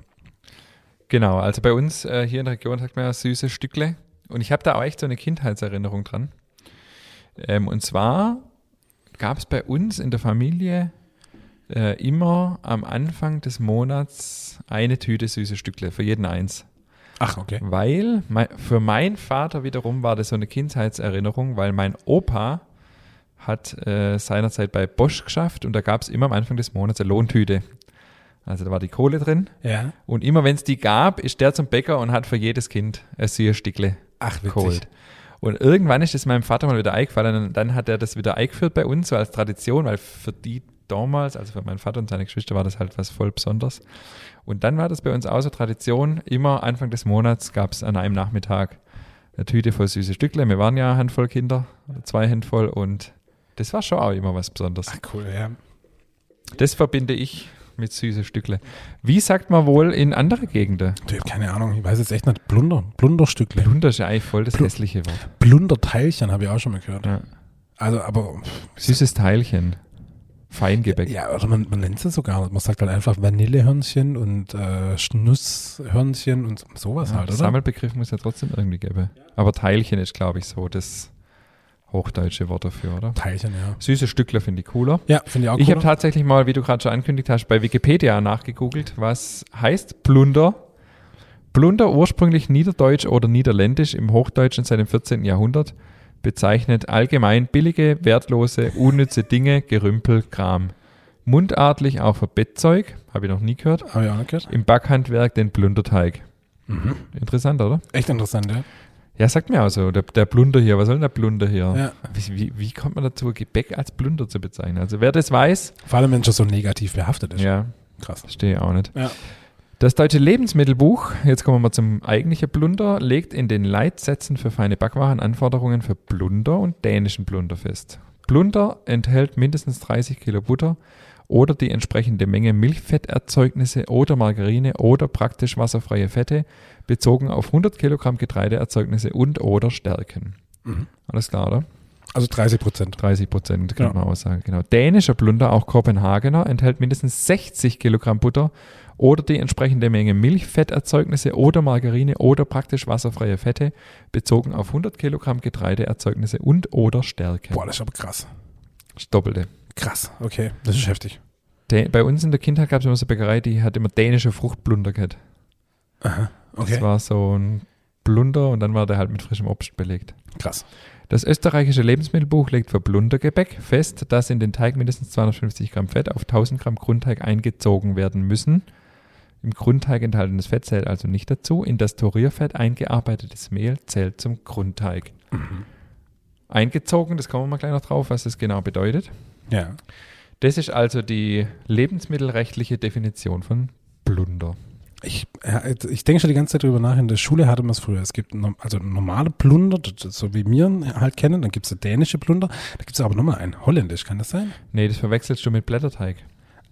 Genau, also bei uns äh, hier in der Region sagt man ja süße Stückle. Und ich habe da auch echt so eine Kindheitserinnerung dran. Ähm, und zwar gab es bei uns in der Familie äh, immer am Anfang des Monats eine Tüte süße Stückle, für jeden eins. Ach, okay. Weil mei- für meinen Vater wiederum war das so eine Kindheitserinnerung, weil mein Opa hat äh, seinerzeit bei Bosch geschafft und da gab es immer am Anfang des Monats eine Lohntüte. Also da war die Kohle drin Ja. und immer wenn es die gab, ist der zum Bäcker und hat für jedes Kind ein Süßstückle Ach, geholt. Und irgendwann ist es meinem Vater mal wieder eingefallen und dann hat er das wieder eingeführt bei uns, so als Tradition, weil für die damals, also für meinen Vater und seine Geschwister war das halt was voll Besonderes. Und dann war das bei uns so Tradition, immer Anfang des Monats gab es an einem Nachmittag eine Tüte voll süße Stückle. Wir waren ja eine Handvoll Kinder, zwei Handvoll und das war schon auch immer was Besonderes. Ach, cool, ja. Das verbinde ich mit süße Stückle. Wie sagt man wohl in andere Gegenden? Ich hab keine Ahnung, ich weiß jetzt echt nicht. Blunder, Blunderstückle. Plunder ist ja eigentlich voll das Plu- hässliche Wort. Blunderteilchen habe ich auch schon mal gehört. Ja. Also, aber Süßes Teilchen. Feingebäck. ja, oder man, man nennt es sogar. Man sagt halt einfach Vanillehörnchen und äh, Schnusshörnchen und sowas Ja, halt, oder? Sammelbegriff muss ja trotzdem irgendwie geben. Aber Teilchen ist, glaube ich, so das hochdeutsche Wort dafür, oder? Teilchen, ja. Süße Stückler finde ich cooler. Ja, finde ich auch Ich habe tatsächlich mal, wie du gerade schon angekündigt hast, bei Wikipedia nachgegoogelt, was heißt Plunder. Plunder, ursprünglich niederdeutsch oder niederländisch, im Hochdeutschen seit dem 14. Jahrhundert, bezeichnet allgemein billige, wertlose, unnütze Dinge, Gerümpel, Kram. Mundartlich auch für Bettzeug, habe ich noch nie gehört. Habe ich auch nicht gehört. Im Backhandwerk den Plunderteig. Mhm. Interessant, oder? Echt interessant, ja. Ja, sagt mir auch so, der, der Blunder hier, was soll denn der Blunder hier? ja. Wie, wie, wie kommt man dazu, Gebäck als Blunder zu bezeichnen? Also wer das weiß, Vor allem, wenn es schon so negativ behaftet ist. ja, Krass. verstehe auch nicht. Ja. Das deutsche Lebensmittelbuch, jetzt kommen wir mal zum eigentlichen Blunder, legt in den Leitsätzen für feine Backwaren Anforderungen für Blunder und dänischen Blunder fest. Blunder enthält mindestens 30 Kilo Butter oder die entsprechende Menge Milchfetterzeugnisse oder Margarine oder praktisch wasserfreie Fette bezogen auf 100 Kilogramm Getreideerzeugnisse und oder Stärken. Mhm. Alles klar, oder? Also 30 Prozent. 30 Prozent, kann Ja. man auch sagen. Genau. Dänischer Blunder, auch Kopenhagener, enthält mindestens 60 Kilogramm Butter oder die entsprechende Menge Milchfetterzeugnisse oder Margarine oder praktisch wasserfreie Fette bezogen auf 100 Kilogramm Getreideerzeugnisse und oder Stärke. Boah, das ist aber krass. Das Doppelte. Krass, okay. Das ist heftig. Dä- Bei uns in der Kindheit gab es immer so eine Bäckerei, die hat immer dänische Fruchtblunder gehabt. Aha. Okay. Das war so ein Blunder und dann war der halt mit frischem Obst belegt. krass. Das österreichische Lebensmittelbuch legt für Blundergebäck fest, dass in den Teig mindestens 250 Gramm Fett auf 1000 Gramm Grundteig eingezogen werden müssen. Im Grundteig enthaltenes Fett zählt also nicht dazu. In das Torierfett eingearbeitetes Mehl zählt zum Grundteig. Eingezogen, das kommen wir mal gleich noch drauf, was das genau bedeutet. Ja. Das ist also die lebensmittelrechtliche Definition von Blunder. Ich, ich denke schon die ganze Zeit drüber nach. In der Schule hatte man es früher. Es gibt also normale Plunder, so wie wir ihn halt kennen. Dann gibt es dänische Plunder. Da gibt es aber nochmal einen. Holländisch, kann das sein? Nee, das verwechselst du mit Blätterteig.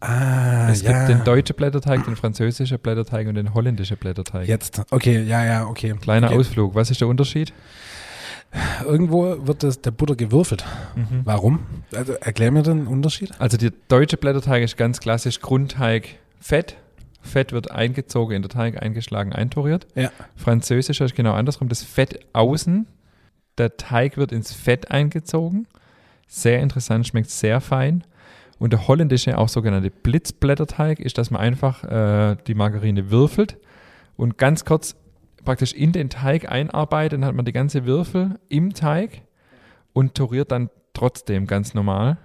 Ah, es ja. gibt den deutschen Blätterteig, den französischen Blätterteig und den holländischen Blätterteig. Jetzt, okay, ja, ja, okay. Kleiner okay. Ausflug. Was ist der Unterschied? Irgendwo wird das, der Butter gewürfelt. Mhm. Warum? Also erklär mir den Unterschied. Also der deutsche Blätterteig ist ganz klassisch Grundteig Fett. Fett wird eingezogen in der Teig, eingeschlagen, eintoriert. Ja. Französischer ist genau andersrum. Das Fett außen, der Teig wird ins Fett eingezogen. Sehr interessant, schmeckt sehr fein. Und der holländische, auch sogenannte Blitzblätterteig, ist, dass man einfach äh, die Margarine würfelt und ganz kurz praktisch in den Teig einarbeitet. Dann hat man die ganze Würfel im Teig und toriert dann trotzdem ganz normal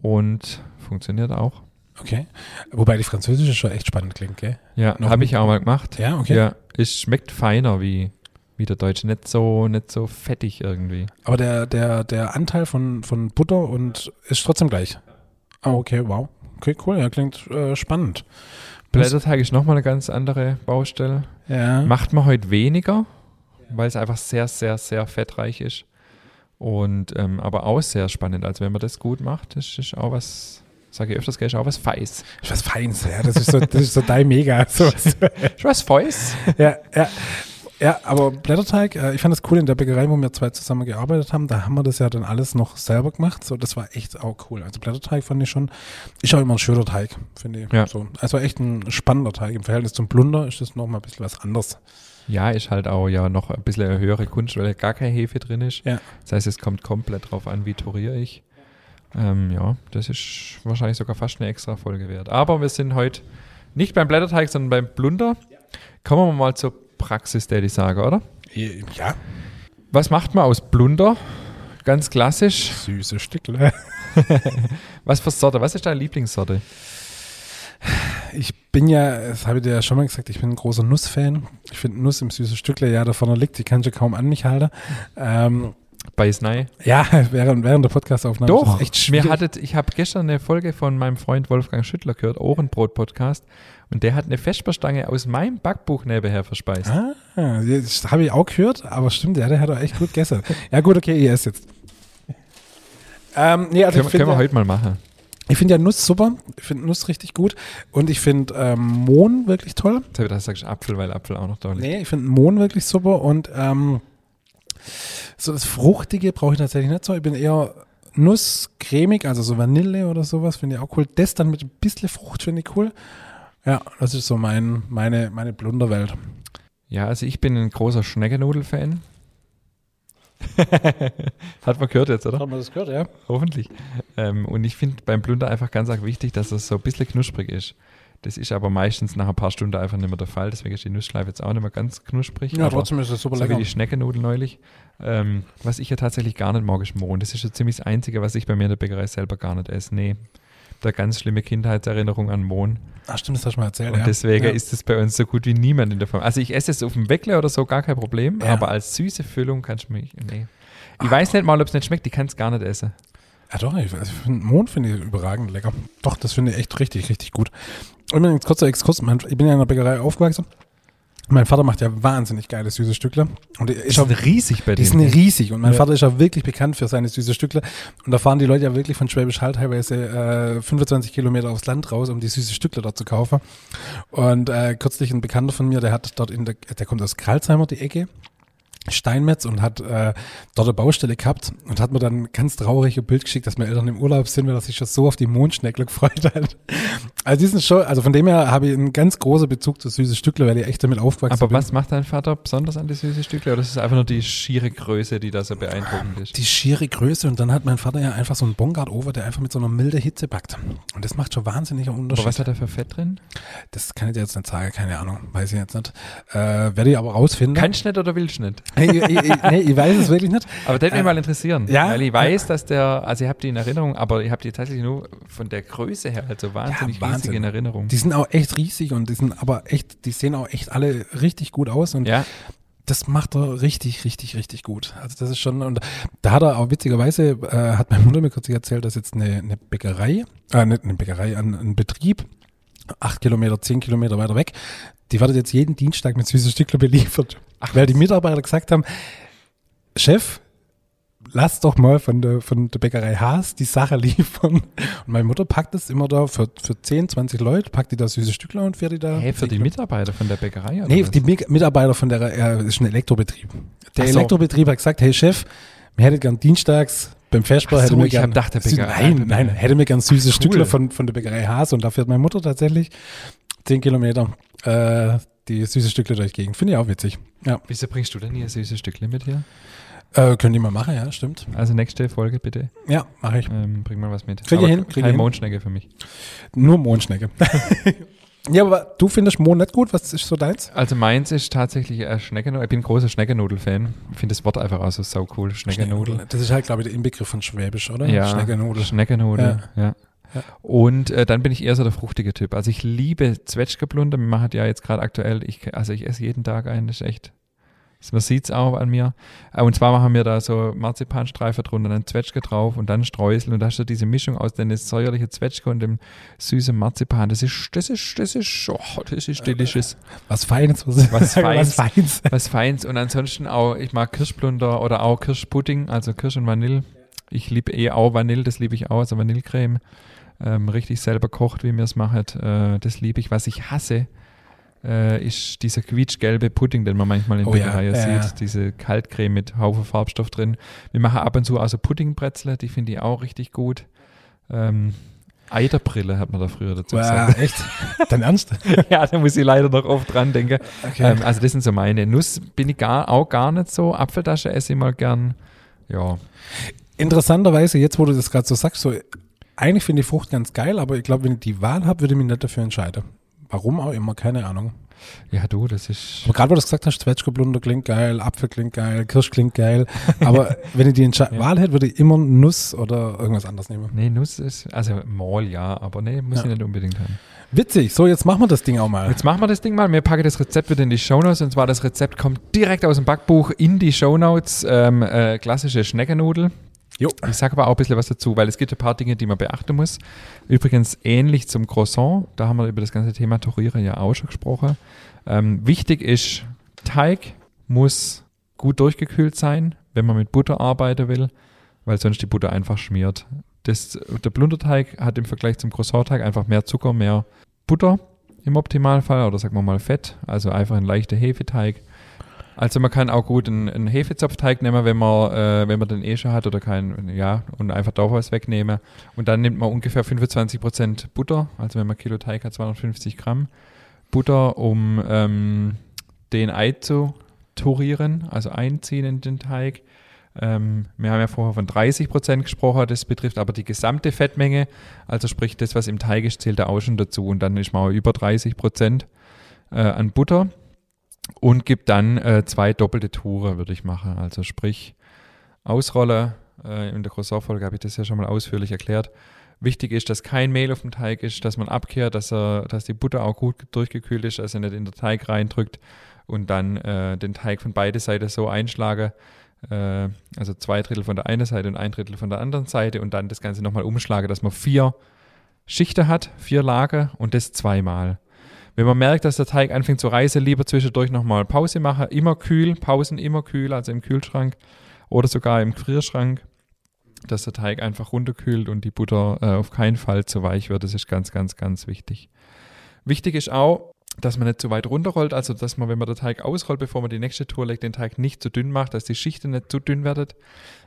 und funktioniert auch. Okay. Wobei die französische schon echt spannend klingt, gell? Ja, habe ich auch mal gemacht. Ja, okay. Ja, es schmeckt feiner wie, wie der deutsche, nicht so, nicht so fettig irgendwie. Aber der, der, der Anteil von, von Butter und ist trotzdem gleich. Ah, okay, wow. Okay, cool. Ja, klingt äh, spannend. Blätterteig ist nochmal eine ganz andere Baustelle. Ja. Macht man heute weniger, weil es einfach sehr, sehr, sehr fettreich ist. Und ähm, aber auch sehr spannend. Also wenn man das gut macht, das ist auch was, sage ich öfters, gell, ist auch was Feis. Ist was Feins, ja. Das ist so, das ist so dein Mega. So, Ist was Feis? ja, ja. Ja, aber Blätterteig, äh, ich fand das cool in der Bäckerei, wo wir zwei zusammen gearbeitet haben, da haben wir das ja dann alles noch selber gemacht. So, das war echt auch cool. Also Blätterteig fand ich schon, ist auch immer ein schöner Teig, finde ich. Ja. So, also echt ein spannender Teig. Im Verhältnis zum Plunder ist das nochmal ein bisschen was anderes. Ja, ist halt auch ja noch ein bisschen eine höhere Kunst, weil gar keine Hefe drin ist. Ja. Das heißt, es kommt komplett drauf an, wie toriere ich. Ähm, ja, das ist wahrscheinlich sogar fast eine extra Folge wert. Aber wir sind heute nicht beim Blätterteig, sondern beim Blunder. Kommen wir mal zur Praxis, der ich sage, oder? Ja. Was macht man aus Blunder? Ganz klassisch. Süße Stückle. Was für Sorte? Was ist deine Lieblingssorte? Ich bin ja, das habe ich dir ja schon mal gesagt, ich bin ein großer Nussfan. Ich finde Nuss im süßen Stückle, ja, da vorne liegt, die kann ich kaum an mich halten. Ähm, Beißnei. ja, während, während der Podcastaufnahme. ist Doch, echt mir schwierig. hattet, ich habe gestern eine Folge von meinem Freund Wolfgang Schüttler gehört, Ohrenbrot-Podcast, und der hat eine Vesperstange aus meinem Backbuch nebenher verspeist. Ah, das habe ich auch gehört, aber stimmt, ja, der hat doch echt gut gegessen. Ja, gut, okay, ihr esst jetzt. Ähm, nee, also können, können wir ja, heute mal machen. ich finde ja Nuss super. Ich finde Nuss richtig gut. Und ich finde ähm, Mohn wirklich toll. Gedacht, sagst du Apfel, weil Apfel auch noch da liegt. Nee, ich finde Mohn wirklich super. Und ähm, so das Fruchtige brauche ich tatsächlich nicht so. Ich bin eher Nuss, cremig, also so Vanille oder sowas, finde ich auch cool. Das dann mit ein bisschen Frucht finde ich cool. Ja, das ist so mein, meine, meine Blunderwelt. Ja, also ich bin ein großer Schneckenudel-Fan. Hat man gehört jetzt, oder? Hat man das gehört, ja? Hoffentlich. Ähm, und ich finde beim Blunder einfach ganz arg wichtig, dass es so ein bisschen knusprig ist. Das ist aber meistens nach ein paar Stunden einfach nicht mehr der Fall. Deswegen ist die Nussschleife jetzt auch nicht mehr ganz knusprig. Ja, trotzdem ist es super so wie lecker. die Schneckennudel neulich. Ähm, was ich ja tatsächlich gar nicht mag, ist Mohn. Das ist so ziemlich das Einzige, was ich bei mir in der Bäckerei selber gar nicht esse. Nee. Da ganz schlimme Kindheitserinnerung an Mohn. Ach stimmt, das hast du mal erzählt, Und ja. deswegen ja. ist es bei uns so gut wie niemand in der Form. Also ich esse es auf dem Weckle oder so, gar kein Problem. Ja. Aber als süße Füllung kannst du mich. Nee. Ich weiß nicht mal, ob es nicht schmeckt. Ich kann es gar nicht essen. Ja doch, ich, also ich finde Mohn finde ich überragend lecker. Doch, das finde ich echt richtig, richtig gut. Übrigens, kurzer Exkurs, ich bin ja in der Bäckerei aufgewachsen. Mein Vater macht ja wahnsinnig geile süße Stückle. Und die, ist auch, riesig bei die sind riesig. Und mein Ja. Vater ist ja wirklich bekannt für seine süße Stückle. Und da fahren die Leute ja wirklich von Schwäbisch Hall teilweise äh, 25 Kilometer aufs Land raus, um die süße Stückle dort zu kaufen. Und äh, kürzlich ein Bekannter von mir, der hat dort in der, der kommt aus Kralsheimer, die Ecke. Steinmetz und hat äh, dort eine Baustelle gehabt und hat mir dann ein ganz traurige Bild geschickt, dass meine Eltern im Urlaub sind, weil er sich schon so auf die Mondschneckle gefreut hat. Also die sind schon, also von dem her habe ich einen ganz großen Bezug zu süße Stückle, weil ich echt damit aufgewachsen Aber bin. was macht dein Vater besonders an die süße Stückle? Oder ist es einfach nur die schiere Größe, die da so beeindruckend ist? Die schiere Größe und dann hat mein Vater ja einfach so einen Bongard Over, der einfach mit so einer milde Hitze backt. Und das macht schon wahnsinniger Aber Unterschied. was hat er für Fett drin? das kann ich dir jetzt nicht sagen, keine Ahnung, weiß ich jetzt nicht. Äh, werde ich aber rausfinden. Du nicht oder? Hey, ich, ich, nee, ich weiß es wirklich nicht. Aber das würde mich Äh, mal interessieren. ja? Weil ich weiß, dass der, also ich habe die in Erinnerung, aber ich habe die tatsächlich nur von der Größe her halt so wahnsinnig Wahnsinn. riesig in Erinnerung. Die sind auch echt riesig und die sind aber echt, die sehen auch echt alle richtig gut aus und ja, das macht er richtig, richtig, richtig gut. Also das ist schon, und da hat er auch witzigerweise, äh, hat meine Mutter mir kurz erzählt, dass jetzt eine, eine Bäckerei, äh, nicht eine Bäckerei, ein, ein Betrieb, acht Kilometer, zehn Kilometer weiter weg, die wird jetzt jeden Dienstag mit süßen Stückler beliefert. Ach, weil die Mitarbeiter gesagt haben, Chef, lass doch mal von der, von der Bäckerei Haas die Sache liefern. Und meine Mutter packt das immer da für, für 10, 20 Leute, packt die da süße Stückler und fährt die da. hey, für die Mitarbeiter von der Bäckerei oder Nee, was? die Mi- Mitarbeiter von der, äh, ist ein Elektrobetrieb. Der so. Elektrobetrieb hat gesagt, hey Chef, wir hätten gern dienstags beim Vesper Ach hätte so, mir gern, gedacht, der Sü- Bäckerei. nein, nein, hätte mir gern süße Cool. Stückler von, von der Bäckerei Haas und da fährt meine Mutter tatsächlich 10 Kilometer, äh, die süße Stückler durch die Gegend. Finde ich auch witzig. Ja, Wieso bringst du denn hier süße Stückle mit hier? äh, können die mal machen, ja, stimmt. Also nächste Folge bitte. Ja, mache ich. Ähm, bring mal was mit. Krieg ich hin, krieg Keine. Mondschnecke für mich. Nur Mondschnecke. ja, aber du findest Mond nicht gut? Was ist so deins? Also meins ist tatsächlich ein Schneckenudel. Ich bin ein großer Schneckenudel-Fan. Ich finde das Wort einfach auch so sau cool. Schneckenudel. Das ist halt, glaube ich, der Inbegriff von Schwäbisch, oder? Ja, Schneckenudel. Schneckenudel, ja. Ja. Und äh, dann bin ich eher so der fruchtige Typ. Also ich liebe Zwetschgeblunder. Wir machen ja jetzt gerade aktuell, ich, also ich esse jeden Tag einen, das ist echt, man sieht es auch an mir. Äh, Und zwar machen wir da so Marzipanstreifen drunter, dann Zwetschge drauf und dann Streusel. Und da hast du diese Mischung aus dem säuerlichen Zwetschge und dem süßen Marzipan. Das ist, das ist, das ist, oh, das ist delicious. Was Feines. Was, Was Feins. Was Feins. Was Feins. Und ansonsten auch, ich mag Kirschblunder oder auch Kirschpudding, also Kirsch und Vanille. Ich liebe eh auch Vanille, das liebe ich auch, also Vanillecreme. Ähm, richtig selber kocht, wie mir es macht. Äh, das liebe ich. Was ich hasse, äh, ist dieser quietschgelbe Pudding, den man manchmal in Oh Bäckereien ja, sieht. ja. Diese Kaltcreme mit Haufen Farbstoff drin. Wir machen ab und zu also Puddingbretzle, die finde ich auch richtig gut. Ähm, Eiderbrille hat man da früher dazu gesagt. Wow, echt? Dein Ernst? ja, da muss ich leider noch oft dran denken. Okay. Ähm, also das sind so meine. Nuss bin ich gar, auch gar nicht so. Apfeltasche esse ich mal gern. Ja, Interessanterweise, jetzt wo du das gerade so sagst, so eigentlich finde ich Frucht ganz geil, aber ich glaube, wenn ich die Wahl habe, würde ich mich nicht dafür entscheiden. Warum auch immer, keine Ahnung. Ja, du, das ist. Aber gerade, wo du das gesagt hast, Zwetschgeblunder klingt geil, Apfel klingt geil, Kirsch klingt geil. Aber wenn ich die Entsche Ja. Wahl hätte, würde ich immer Nuss oder irgendwas anderes nehmen. Nee, Nuss ist, also Mall ja, aber nee, muss Ja. ich nicht unbedingt haben. Witzig. So, jetzt machen wir das Ding auch mal. Jetzt machen wir das Ding mal. Wir packen das Rezept wieder in die Shownotes und zwar das Rezept kommt direkt aus dem Backbuch in die Shownotes. Ähm, äh, klassische Schneckernudel. Jo. Ich sage aber auch ein bisschen was dazu, weil es gibt ein paar Dinge, die man beachten muss. Übrigens ähnlich zum Croissant, da haben wir über das ganze Thema Torieren ja auch schon gesprochen. Ähm, wichtig ist, Teig muss gut durchgekühlt sein, wenn man mit Butter arbeiten will, weil sonst die Butter einfach schmiert. Das, der Blunderteig hat im Vergleich zum Croissant-Teig einfach mehr Zucker, mehr Butter im Optimalfall oder sagen wir mal Fett, also einfach ein leichter Hefeteig. Also man kann auch gut einen, einen Hefezopfteig nehmen, wenn man, äh, wenn man den eh schon hat oder keinen, ja, und einfach da was wegnehmen. Und dann nimmt man ungefähr 25% Butter, also wenn man Kilo Teig hat, 250 Gramm Butter, um ähm, den Ei zu turieren, also einziehen in den Teig. Ähm, wir haben ja vorher von 30% gesprochen, das betrifft aber die gesamte Fettmenge, also sprich das, was im Teig ist, zählt da auch schon dazu und dann ist man über 30% äh, an Butter und gibt dann äh, zwei doppelte Touren, würde ich machen. Also sprich, ausrollen. Äh, in der Croissant-Folge habe ich das ja schon mal ausführlich erklärt. Wichtig ist, dass kein Mehl auf dem Teig ist, dass man abkehrt, dass, er, dass die Butter auch gut durchgekühlt ist, dass er nicht in den Teig reindrückt und dann äh, den Teig von beide Seiten so einschlage. Äh, also zwei Drittel von der einen Seite und ein Drittel von der anderen Seite und dann das Ganze nochmal umschlage, dass man vier Schichten hat, vier Lager und das zweimal. Wenn man merkt, dass der Teig anfängt zu reißen, lieber zwischendurch nochmal Pause machen. Immer kühl, Pausen immer kühl, also im Kühlschrank oder sogar im Gefrierschrank, dass der Teig einfach runterkühlt und die Butter äh, auf keinen Fall zu weich wird. Das ist ganz, ganz, ganz wichtig. Wichtig ist auch, dass man nicht zu weit runterrollt, also dass man, wenn man den Teig ausrollt, bevor man die nächste Tour legt, den Teig nicht zu dünn macht, dass die Schichten nicht zu dünn werden.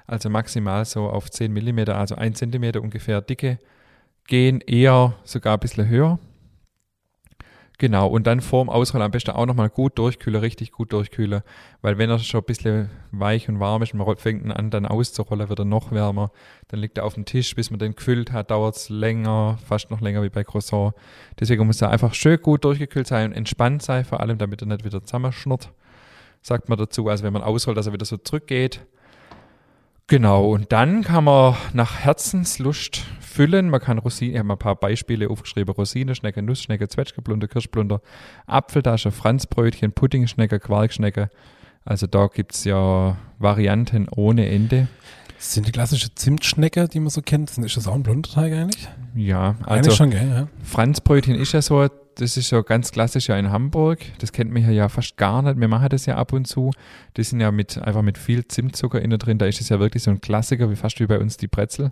Also maximal so auf 10 mm, also 1 cm ungefähr Dicke gehen, eher sogar ein bisschen höher. Genau, und dann vorm Ausrollen am besten auch nochmal gut durchkühlen, richtig gut durchkühlen, weil wenn er schon ein bisschen weich und warm ist und man fängt ihn an, dann auszurollen, wird er noch wärmer. Dann liegt er auf dem Tisch, bis man den gefüllt hat, dauert es länger, fast noch länger wie bei Croissant. Deswegen muss er einfach schön gut durchgekühlt sein und entspannt sein, vor allem damit er nicht wieder zusammenschnurrt, sagt man dazu. Also wenn man ausrollt, dass er wieder so zurückgeht. Genau, und dann kann man nach Herzenslust füllen. Man kann Rosinen, ich habe mal ein paar Beispiele aufgeschrieben: Rosinenschnecke, Nussschnecke, Zwetschgeblunder, Kirschblunder, Apfeltasche, Franzbrötchen, Puddingschnecke, Quarkschnecke. Also da gibt es ja Varianten ohne Ende. Das sind die klassische Zimtschnecke, die man so kennt. Ist das auch ein Blunderteig eigentlich? Ja, eigentlich also schon, gell? Ja. Franzbrötchen ist ja so, das ist ja ganz klassisch ja in Hamburg. Das kennt man ja fast gar nicht. Wir machen das ja ab und zu. Die sind ja mit, einfach mit viel Zimtzucker innen drin. Da ist es ja wirklich so ein Klassiker, wie fast wie bei uns die Brezel.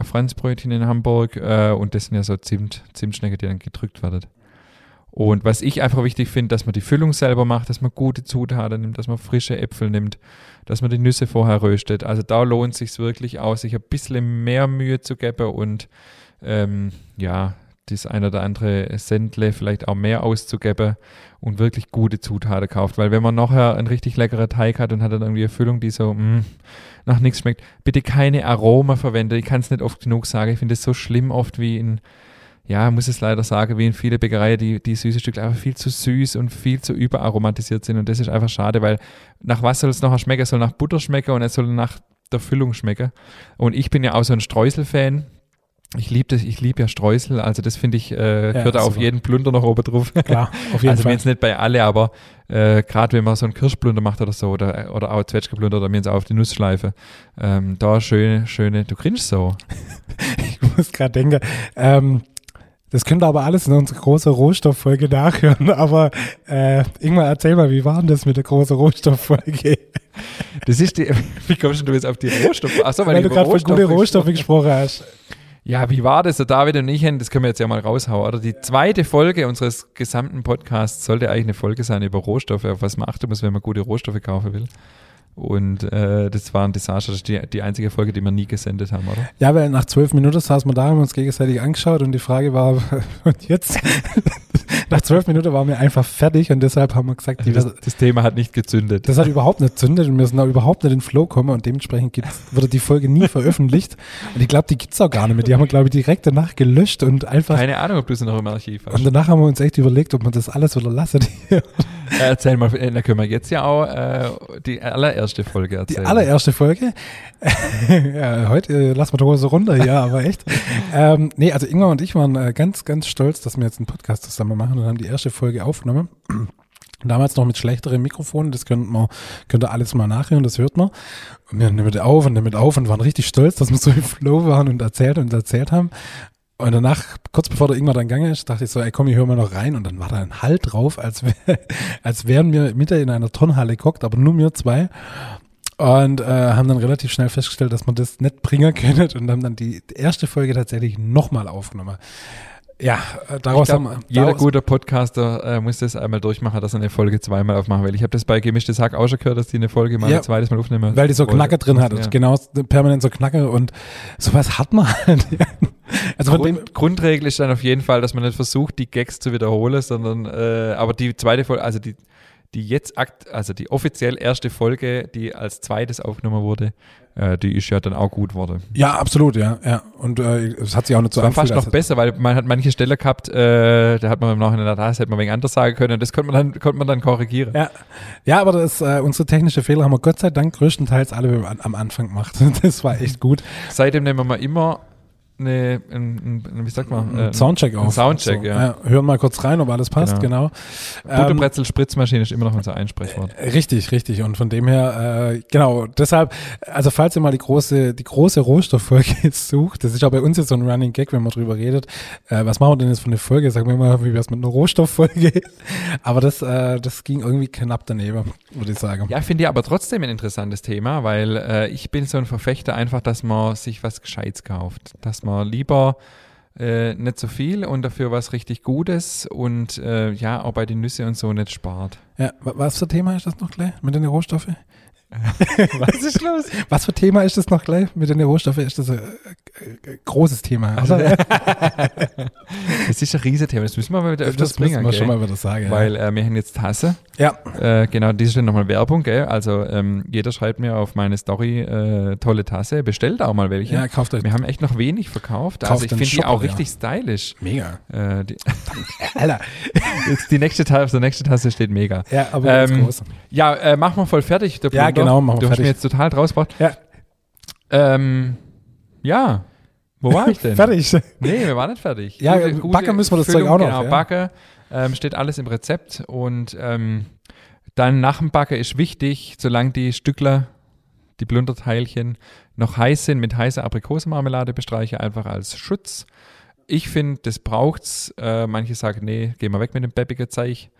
Franzbrötchen in Hamburg. Äh, und das sind ja so Zimt, Zimtschnecke, die dann gedrückt werden. Und was ich einfach wichtig finde, dass man die Füllung selber macht, dass man gute Zutaten nimmt, dass man frische Äpfel nimmt, dass man die Nüsse vorher röstet. Also da lohnt es sich wirklich aus, sich ein bisschen mehr Mühe zu geben und ähm, ja, das eine oder andere Sendle vielleicht auch mehr auszugeben und wirklich gute Zutaten kauft. Weil wenn man nachher einen richtig leckeren Teig hat und hat dann irgendwie eine Füllung, die so mh, nach nichts schmeckt, bitte keine Aroma verwenden. Ich kann es nicht oft genug sagen. Ich finde es so schlimm oft wie in, ja, muss es leider sagen, wie in viele Bäckereien, die, die süße Stücke einfach viel zu süß und viel zu überaromatisiert sind. Und das ist einfach schade, weil nach was soll es nachher schmecken? Es soll nach Butter schmecken und es soll nach der Füllung schmecken. Und ich bin ja auch so ein Streusel-Fan. Ich liebe das, ich liebe ja Streusel, also das finde ich, äh, gehört da auf jeden Plunder noch oben drauf. Klar, auf jeden also Fall. wenn es nicht bei alle, aber äh, gerade wenn man so einen Kirschblunder macht oder so, oder, oder auch Zwetschgeblunder oder mir auch auf die Nussschleife, ähm, da schöne, schöne, du grinst so. Ich muss gerade denken, ähm, das könnt ihr aber alles in unserer großen Rohstofffolge nachhören. Aber äh, Ingmar, erzähl mal, wie war denn das mit der großen Rohstofffolge? Das ist die, wie kommst du jetzt auf die Rohstoffe? Achso, Weil, du gerade von gute Rohstoffe gesprochen hast. Ja, wie war das? Der David und ich, das können wir jetzt ja mal raushauen, oder? Die zweite Folge unseres gesamten Podcasts sollte eigentlich eine Folge sein über Rohstoffe, auf was man achten muss, wenn man gute Rohstoffe kaufen will. Und äh, das war ein Desaster. Das ist die, die einzige Folge, die wir nie gesendet haben, oder? Ja, weil nach zwölf Minuten saßen wir da, haben uns gegenseitig angeschaut und die Frage war, und jetzt? nach zwölf Minuten waren wir einfach fertig und deshalb haben wir gesagt, die, Das, das Thema hat nicht gezündet. das hat überhaupt nicht zündet und wir sind auch überhaupt nicht in den Flow gekommen und dementsprechend wurde die Folge nie veröffentlicht. Und ich glaube, die gibt's auch gar nicht mehr. Die haben wir, glaube ich, direkt danach gelöscht und einfach. Keine Ahnung, ob du sie noch im Archiv hast. und danach haben wir uns echt überlegt, ob man das alles wieder lassen. Äh, Erzähl mal, äh, da können wir jetzt ja auch äh, die allererste Folge Die erzählen. allererste Folge. ja, heute äh, lassen wir die Hose runter hier, aber echt. Ähm, nee, also Ingmar und ich waren äh, ganz, ganz stolz, dass wir jetzt einen Podcast zusammen machen und haben die erste Folge aufgenommen. Damals noch mit schlechteren Mikrofonen, das könnt man, könnt ihr alles mal nachhören, das hört man. Und wir nehmen auf und nehmen auf und waren richtig stolz, dass wir so im Flow waren und erzählt und erzählt haben. Und danach, kurz bevor der Ingmar dann gegangen ist, dachte ich so, ey komm, ich höre mal noch rein. Und dann war da ein Halt drauf, als, wär, als wären wir mitten in einer Turnhalle gehockt, aber nur wir zwei. Und äh, haben dann relativ schnell festgestellt, dass man das nicht bringen können und haben dann die erste Folge tatsächlich nochmal aufgenommen. Ja, äh, daraus glaub, haben wir. jeder daraus, guter Podcaster äh, muss das einmal durchmachen, dass er eine Folge zweimal aufmachen will. Ich habe das bei Gemischtes Hack auch schon gehört, dass die eine Folge mal Ja, ein zweites Mal aufnehmen. Weil die so wollte. Knacker drin hat. Ja. Genau, permanent so Knacker und sowas hat man halt. also von dem, Grund, Grundregel ist dann auf jeden Fall, dass man nicht versucht, die Gags zu wiederholen, sondern äh, aber die zweite Folge, also die die jetzt akt, also die offiziell erste Folge, die als zweites aufgenommen wurde, äh, die ist ja dann auch gut worden. ja, absolut, ja, ja. Und äh, es hat sich auch nicht so war fast angefühlt, noch besser, weil man hat manche Stelle gehabt, äh, da hat man im Nachhinein, da das hätte man wegen anders sagen können, das konnte man dann, konnte man dann korrigieren. Ja, ja aber das, äh, unsere technische Fehler haben wir Gott sei Dank größtenteils alle am, am Anfang gemacht. Das war echt gut. Seitdem nehmen wir immer eine, ein, ein, wie sagt man? Ein Soundcheck ein auf. Soundcheck, ja. Hören mal kurz rein, ob alles passt, genau. Ähm, Butterbrezel Spritzmaschine ist immer noch unser Einsprechwort. Richtig, richtig. Und von dem her, äh, genau, deshalb, also falls ihr mal die große, die große Rohstofffolge jetzt sucht, das ist auch bei uns jetzt so ein Running Gag, wenn man drüber redet, äh, was machen wir denn jetzt für eine Folge? Sagen wir mal, wie wär's mit einer Rohstofffolge? Aber das, äh, das ging irgendwie knapp daneben, würde ich sagen. Ja, finde ich aber trotzdem ein interessantes Thema, weil äh, ich bin so ein Verfechter einfach, dass man sich was Gescheites kauft. Dass man lieber äh, nicht so viel und dafür was richtig Gutes und äh, ja, auch bei den Nüsse und so nicht spart. Ja, wa- was für Thema ist das noch gleich mit den Rohstoffen? Was ist los? Was für Thema ist das noch gleich mit den Rohstoffen? Ist das ein äh, äh, großes Thema? Also? Das ist ein Riesenthema, das müssen wir mal wieder öfters das müssen bringen, wir gell? schon mal wieder sagen. Weil äh, wir haben jetzt Tasse. ja. Äh, genau, das ist dann nochmal Werbung, gell? Also ähm, jeder schreibt mir auf meine Story äh, tolle Tasse, bestellt auch mal welche. ja, kauft euch. Wir haben echt noch wenig verkauft. Kauft also ich finde die auch ja. richtig stylisch. Mega. Äh, die, Alter. jetzt die nächste Tasse, auf der nächsten Tasse steht mega. Ja, aber Ähm, groß. Ja, äh, machen wir voll fertig. Ja, genau, machen wir Du hast fertig. mir jetzt total draus gebracht. Ja. Ähm, ja, wo war ich denn? Fertig. Nee, wir waren nicht fertig. Ja, backen müssen wir das Zeug auch noch, Genau, ja. Backe ähm, steht alles im Rezept und ähm, dann nach dem Backe ist wichtig, solange die Stückler, die Blunderteilchen noch heiß sind, mit heißer Aprikosenmarmelade bestreiche, einfach als Schutz. Ich finde, das braucht's. Äh, manche sagen, nee, geh mal weg mit dem peppigen Zeug.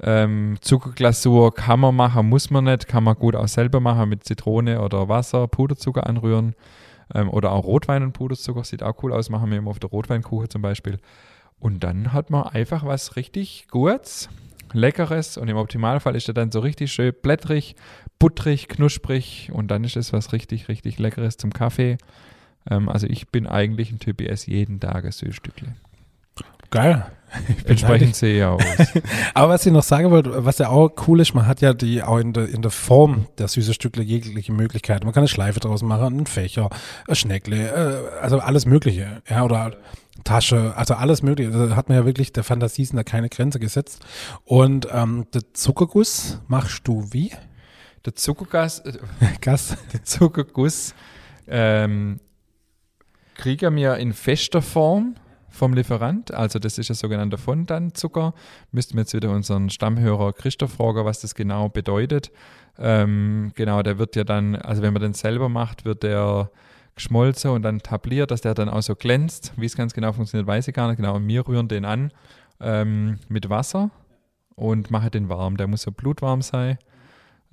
Ähm, Zuckerglasur kann man machen, muss man nicht, kann man gut auch selber machen mit Zitrone oder Wasser, Puderzucker anrühren ähm, oder auch Rotwein und Puderzucker, sieht auch cool aus, machen wir immer auf der Rotweinkuche zum Beispiel. Und dann hat man einfach was richtig Gutes, Leckeres und im Optimalfall ist er dann so richtig schön blättrig, butterig, knusprig und dann ist es was richtig, richtig Leckeres zum Kaffee. Ähm, also ich bin eigentlich ein Typ, ich esse jeden Tag ein Süßstückle. Geil. Entsprechend sehe ich aus. Aber was ich noch sagen wollte, was ja auch cool ist, man hat ja die auch in der, in der Form der süße Stückle jegliche Möglichkeiten. Man kann eine Schleife draus machen, einen Fächer, ein Schneckle, äh, also alles Mögliche. Ja, oder Tasche, also alles Mögliche. Da hat man ja wirklich der Fantasie sind da keine Grenze gesetzt. Und ähm, der Zuckerguss machst du wie? Der Zuckergas, äh, Gas? der Zuckerguss ähm, kriegen wir in fester Form vom Lieferant. Also das ist ein sogenannter Fondantzucker. Müssten wir jetzt wieder unseren Stammhörer Christoph fragen, was das genau bedeutet. Ähm, genau, der wird ja dann, also wenn man den selber macht, wird der geschmolzen und dann tabliert, dass der dann auch so glänzt. Wie es ganz genau funktioniert, weiß ich gar nicht. Genau, und wir rühren den an ähm, mit Wasser und machen den warm. Der muss so blutwarm sein.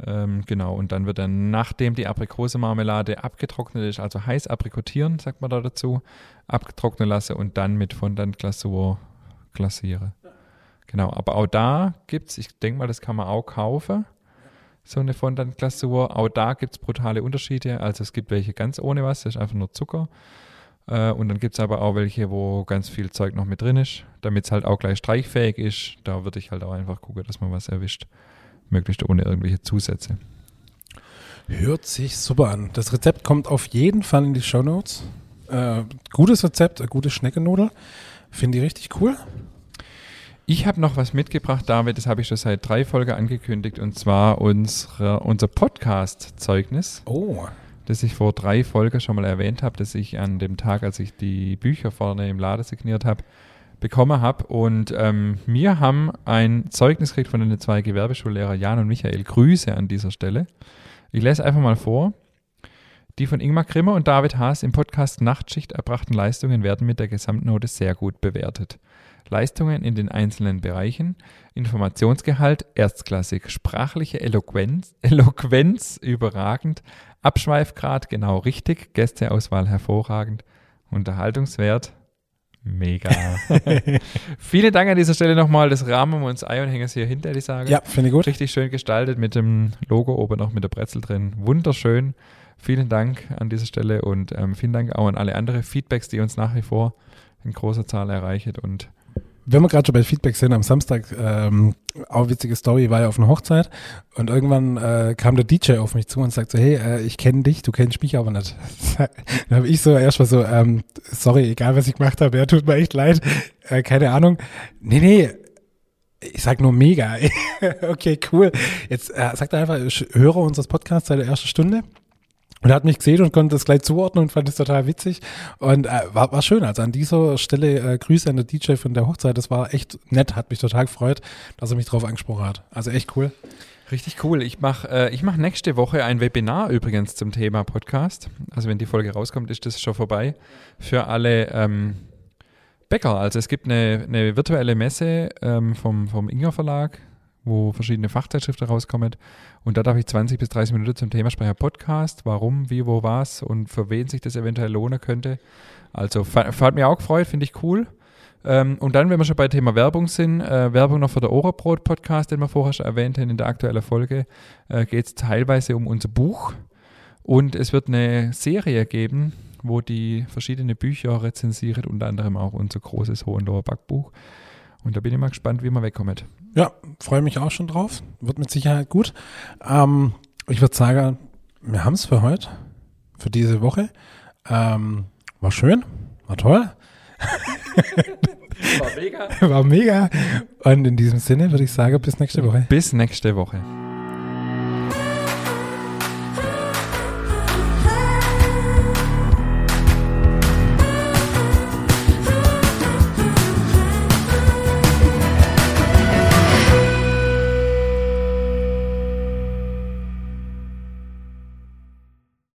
Ähm, genau, und dann wird dann, nachdem die Aprikosenmarmelade abgetrocknet ist, also heiß aprikotieren, sagt man da dazu, abgetrocknen lasse und dann mit Fondant-Glasur glasiere. Genau, aber auch da gibt es, ich denke mal, das kann man auch kaufen. so eine Fondant-Glasur. Auch da gibt es brutale Unterschiede. Also es gibt welche ganz ohne was, das ist einfach nur Zucker. Äh, und dann gibt es aber auch welche, wo ganz viel Zeug noch mit drin ist, damit es halt auch gleich streichfähig ist. Da würde ich halt auch einfach gucken, dass man was erwischt. Möglichst ohne irgendwelche Zusätze. Hört sich super an. Das Rezept kommt auf jeden Fall in die Show Notes. Äh, gutes Rezept, eine gute Schneckennudel. Finde ich richtig cool. Ich habe noch was mitgebracht, David, das habe ich schon seit drei Folgen angekündigt, und zwar unsere, unser Podcast-Zeugnis. Oh. Das ich vor drei Folgen schon mal erwähnt habe, dass ich an dem Tag, als ich die Bücher vorne im Laden signiert habe, bekommen habe. Und ähm, wir haben ein Zeugnis gekriegt von den zwei Gewerbeschullehrer Jan und Michael. Grüße an dieser Stelle. Ich lese einfach mal vor. Die von Ingmar Grimmer und David Haas im Podcast Nachtschicht erbrachten Leistungen werden mit der Gesamtnote sehr gut bewertet. Leistungen in den einzelnen Bereichen, Informationsgehalt erstklassig, sprachliche Eloquenz, Eloquenz überragend, Abschweifgrad genau richtig, Gästeauswahl hervorragend, Unterhaltungswert mega. Vielen Dank an dieser Stelle nochmal. Das Rahmen uns Ei und hängen es hier hinter, die Sage. Ja, finde ich gut. Richtig schön gestaltet mit dem Logo oben noch mit der Brezel drin. Wunderschön. Vielen Dank an dieser Stelle und ähm, vielen Dank auch an alle anderen Feedbacks, die uns nach wie vor in großer Zahl erreichen und wenn wir gerade schon bei Feedback sind, am Samstag, ähm, auch witzige Story, war ja auf einer Hochzeit und irgendwann äh, kam der DJ auf mich zu und sagte so, hey, äh, ich kenne dich, du kennst mich aber nicht. Dann habe ich so erstmal so, ähm, sorry, egal was ich gemacht habe, ja, tut mir echt leid, äh, keine Ahnung. Nee, nee, ich sag nur mega. okay, cool. Jetzt äh, sagt er einfach, ich höre unseres Podcasts seit der ersten Stunde. Und er hat mich gesehen und konnte das gleich zuordnen und fand es total witzig. Und äh, war, war schön. Also an dieser Stelle äh, Grüße an der DJ von der Hochzeit. Das war echt nett, hat mich total gefreut, dass er mich drauf angesprochen hat. Also echt cool. Richtig cool. Ich mache äh, ich mach nächste Woche ein Webinar übrigens zum Thema Podcast. Also wenn die Folge rauskommt, ist das schon vorbei. Für alle ähm, Bäcker. Also es gibt eine, eine virtuelle Messe ähm, vom, vom Inger Verlag wo verschiedene Fachzeitschriften rauskommen. Und da darf ich 20 bis 30 Minuten zum Thema sprechen. Podcast, warum, wie, wo, was und für wen sich das eventuell lohnen könnte. Also hat mir auch gefreut, finde ich cool. Ähm, und dann, wenn wir schon bei Thema Werbung sind, äh, Werbung noch für der Ohrenbrot-Podcast, den wir vorher schon erwähnt haben in der aktuellen Folge, äh, geht es teilweise um unser Buch. Und es wird eine Serie geben, wo die verschiedenen Bücher rezensiert, unter anderem auch unser großes Hohenloher Backbuch. Und da bin ich mal gespannt, wie man wegkommt. Ja, freue mich auch schon drauf. Wird mit Sicherheit gut. Ähm, ich würde sagen, wir haben es für heute, für diese Woche. Ähm, war schön, war toll. War mega. War mega. Und in diesem Sinne würde ich sagen, bis nächste Woche. Bis nächste Woche.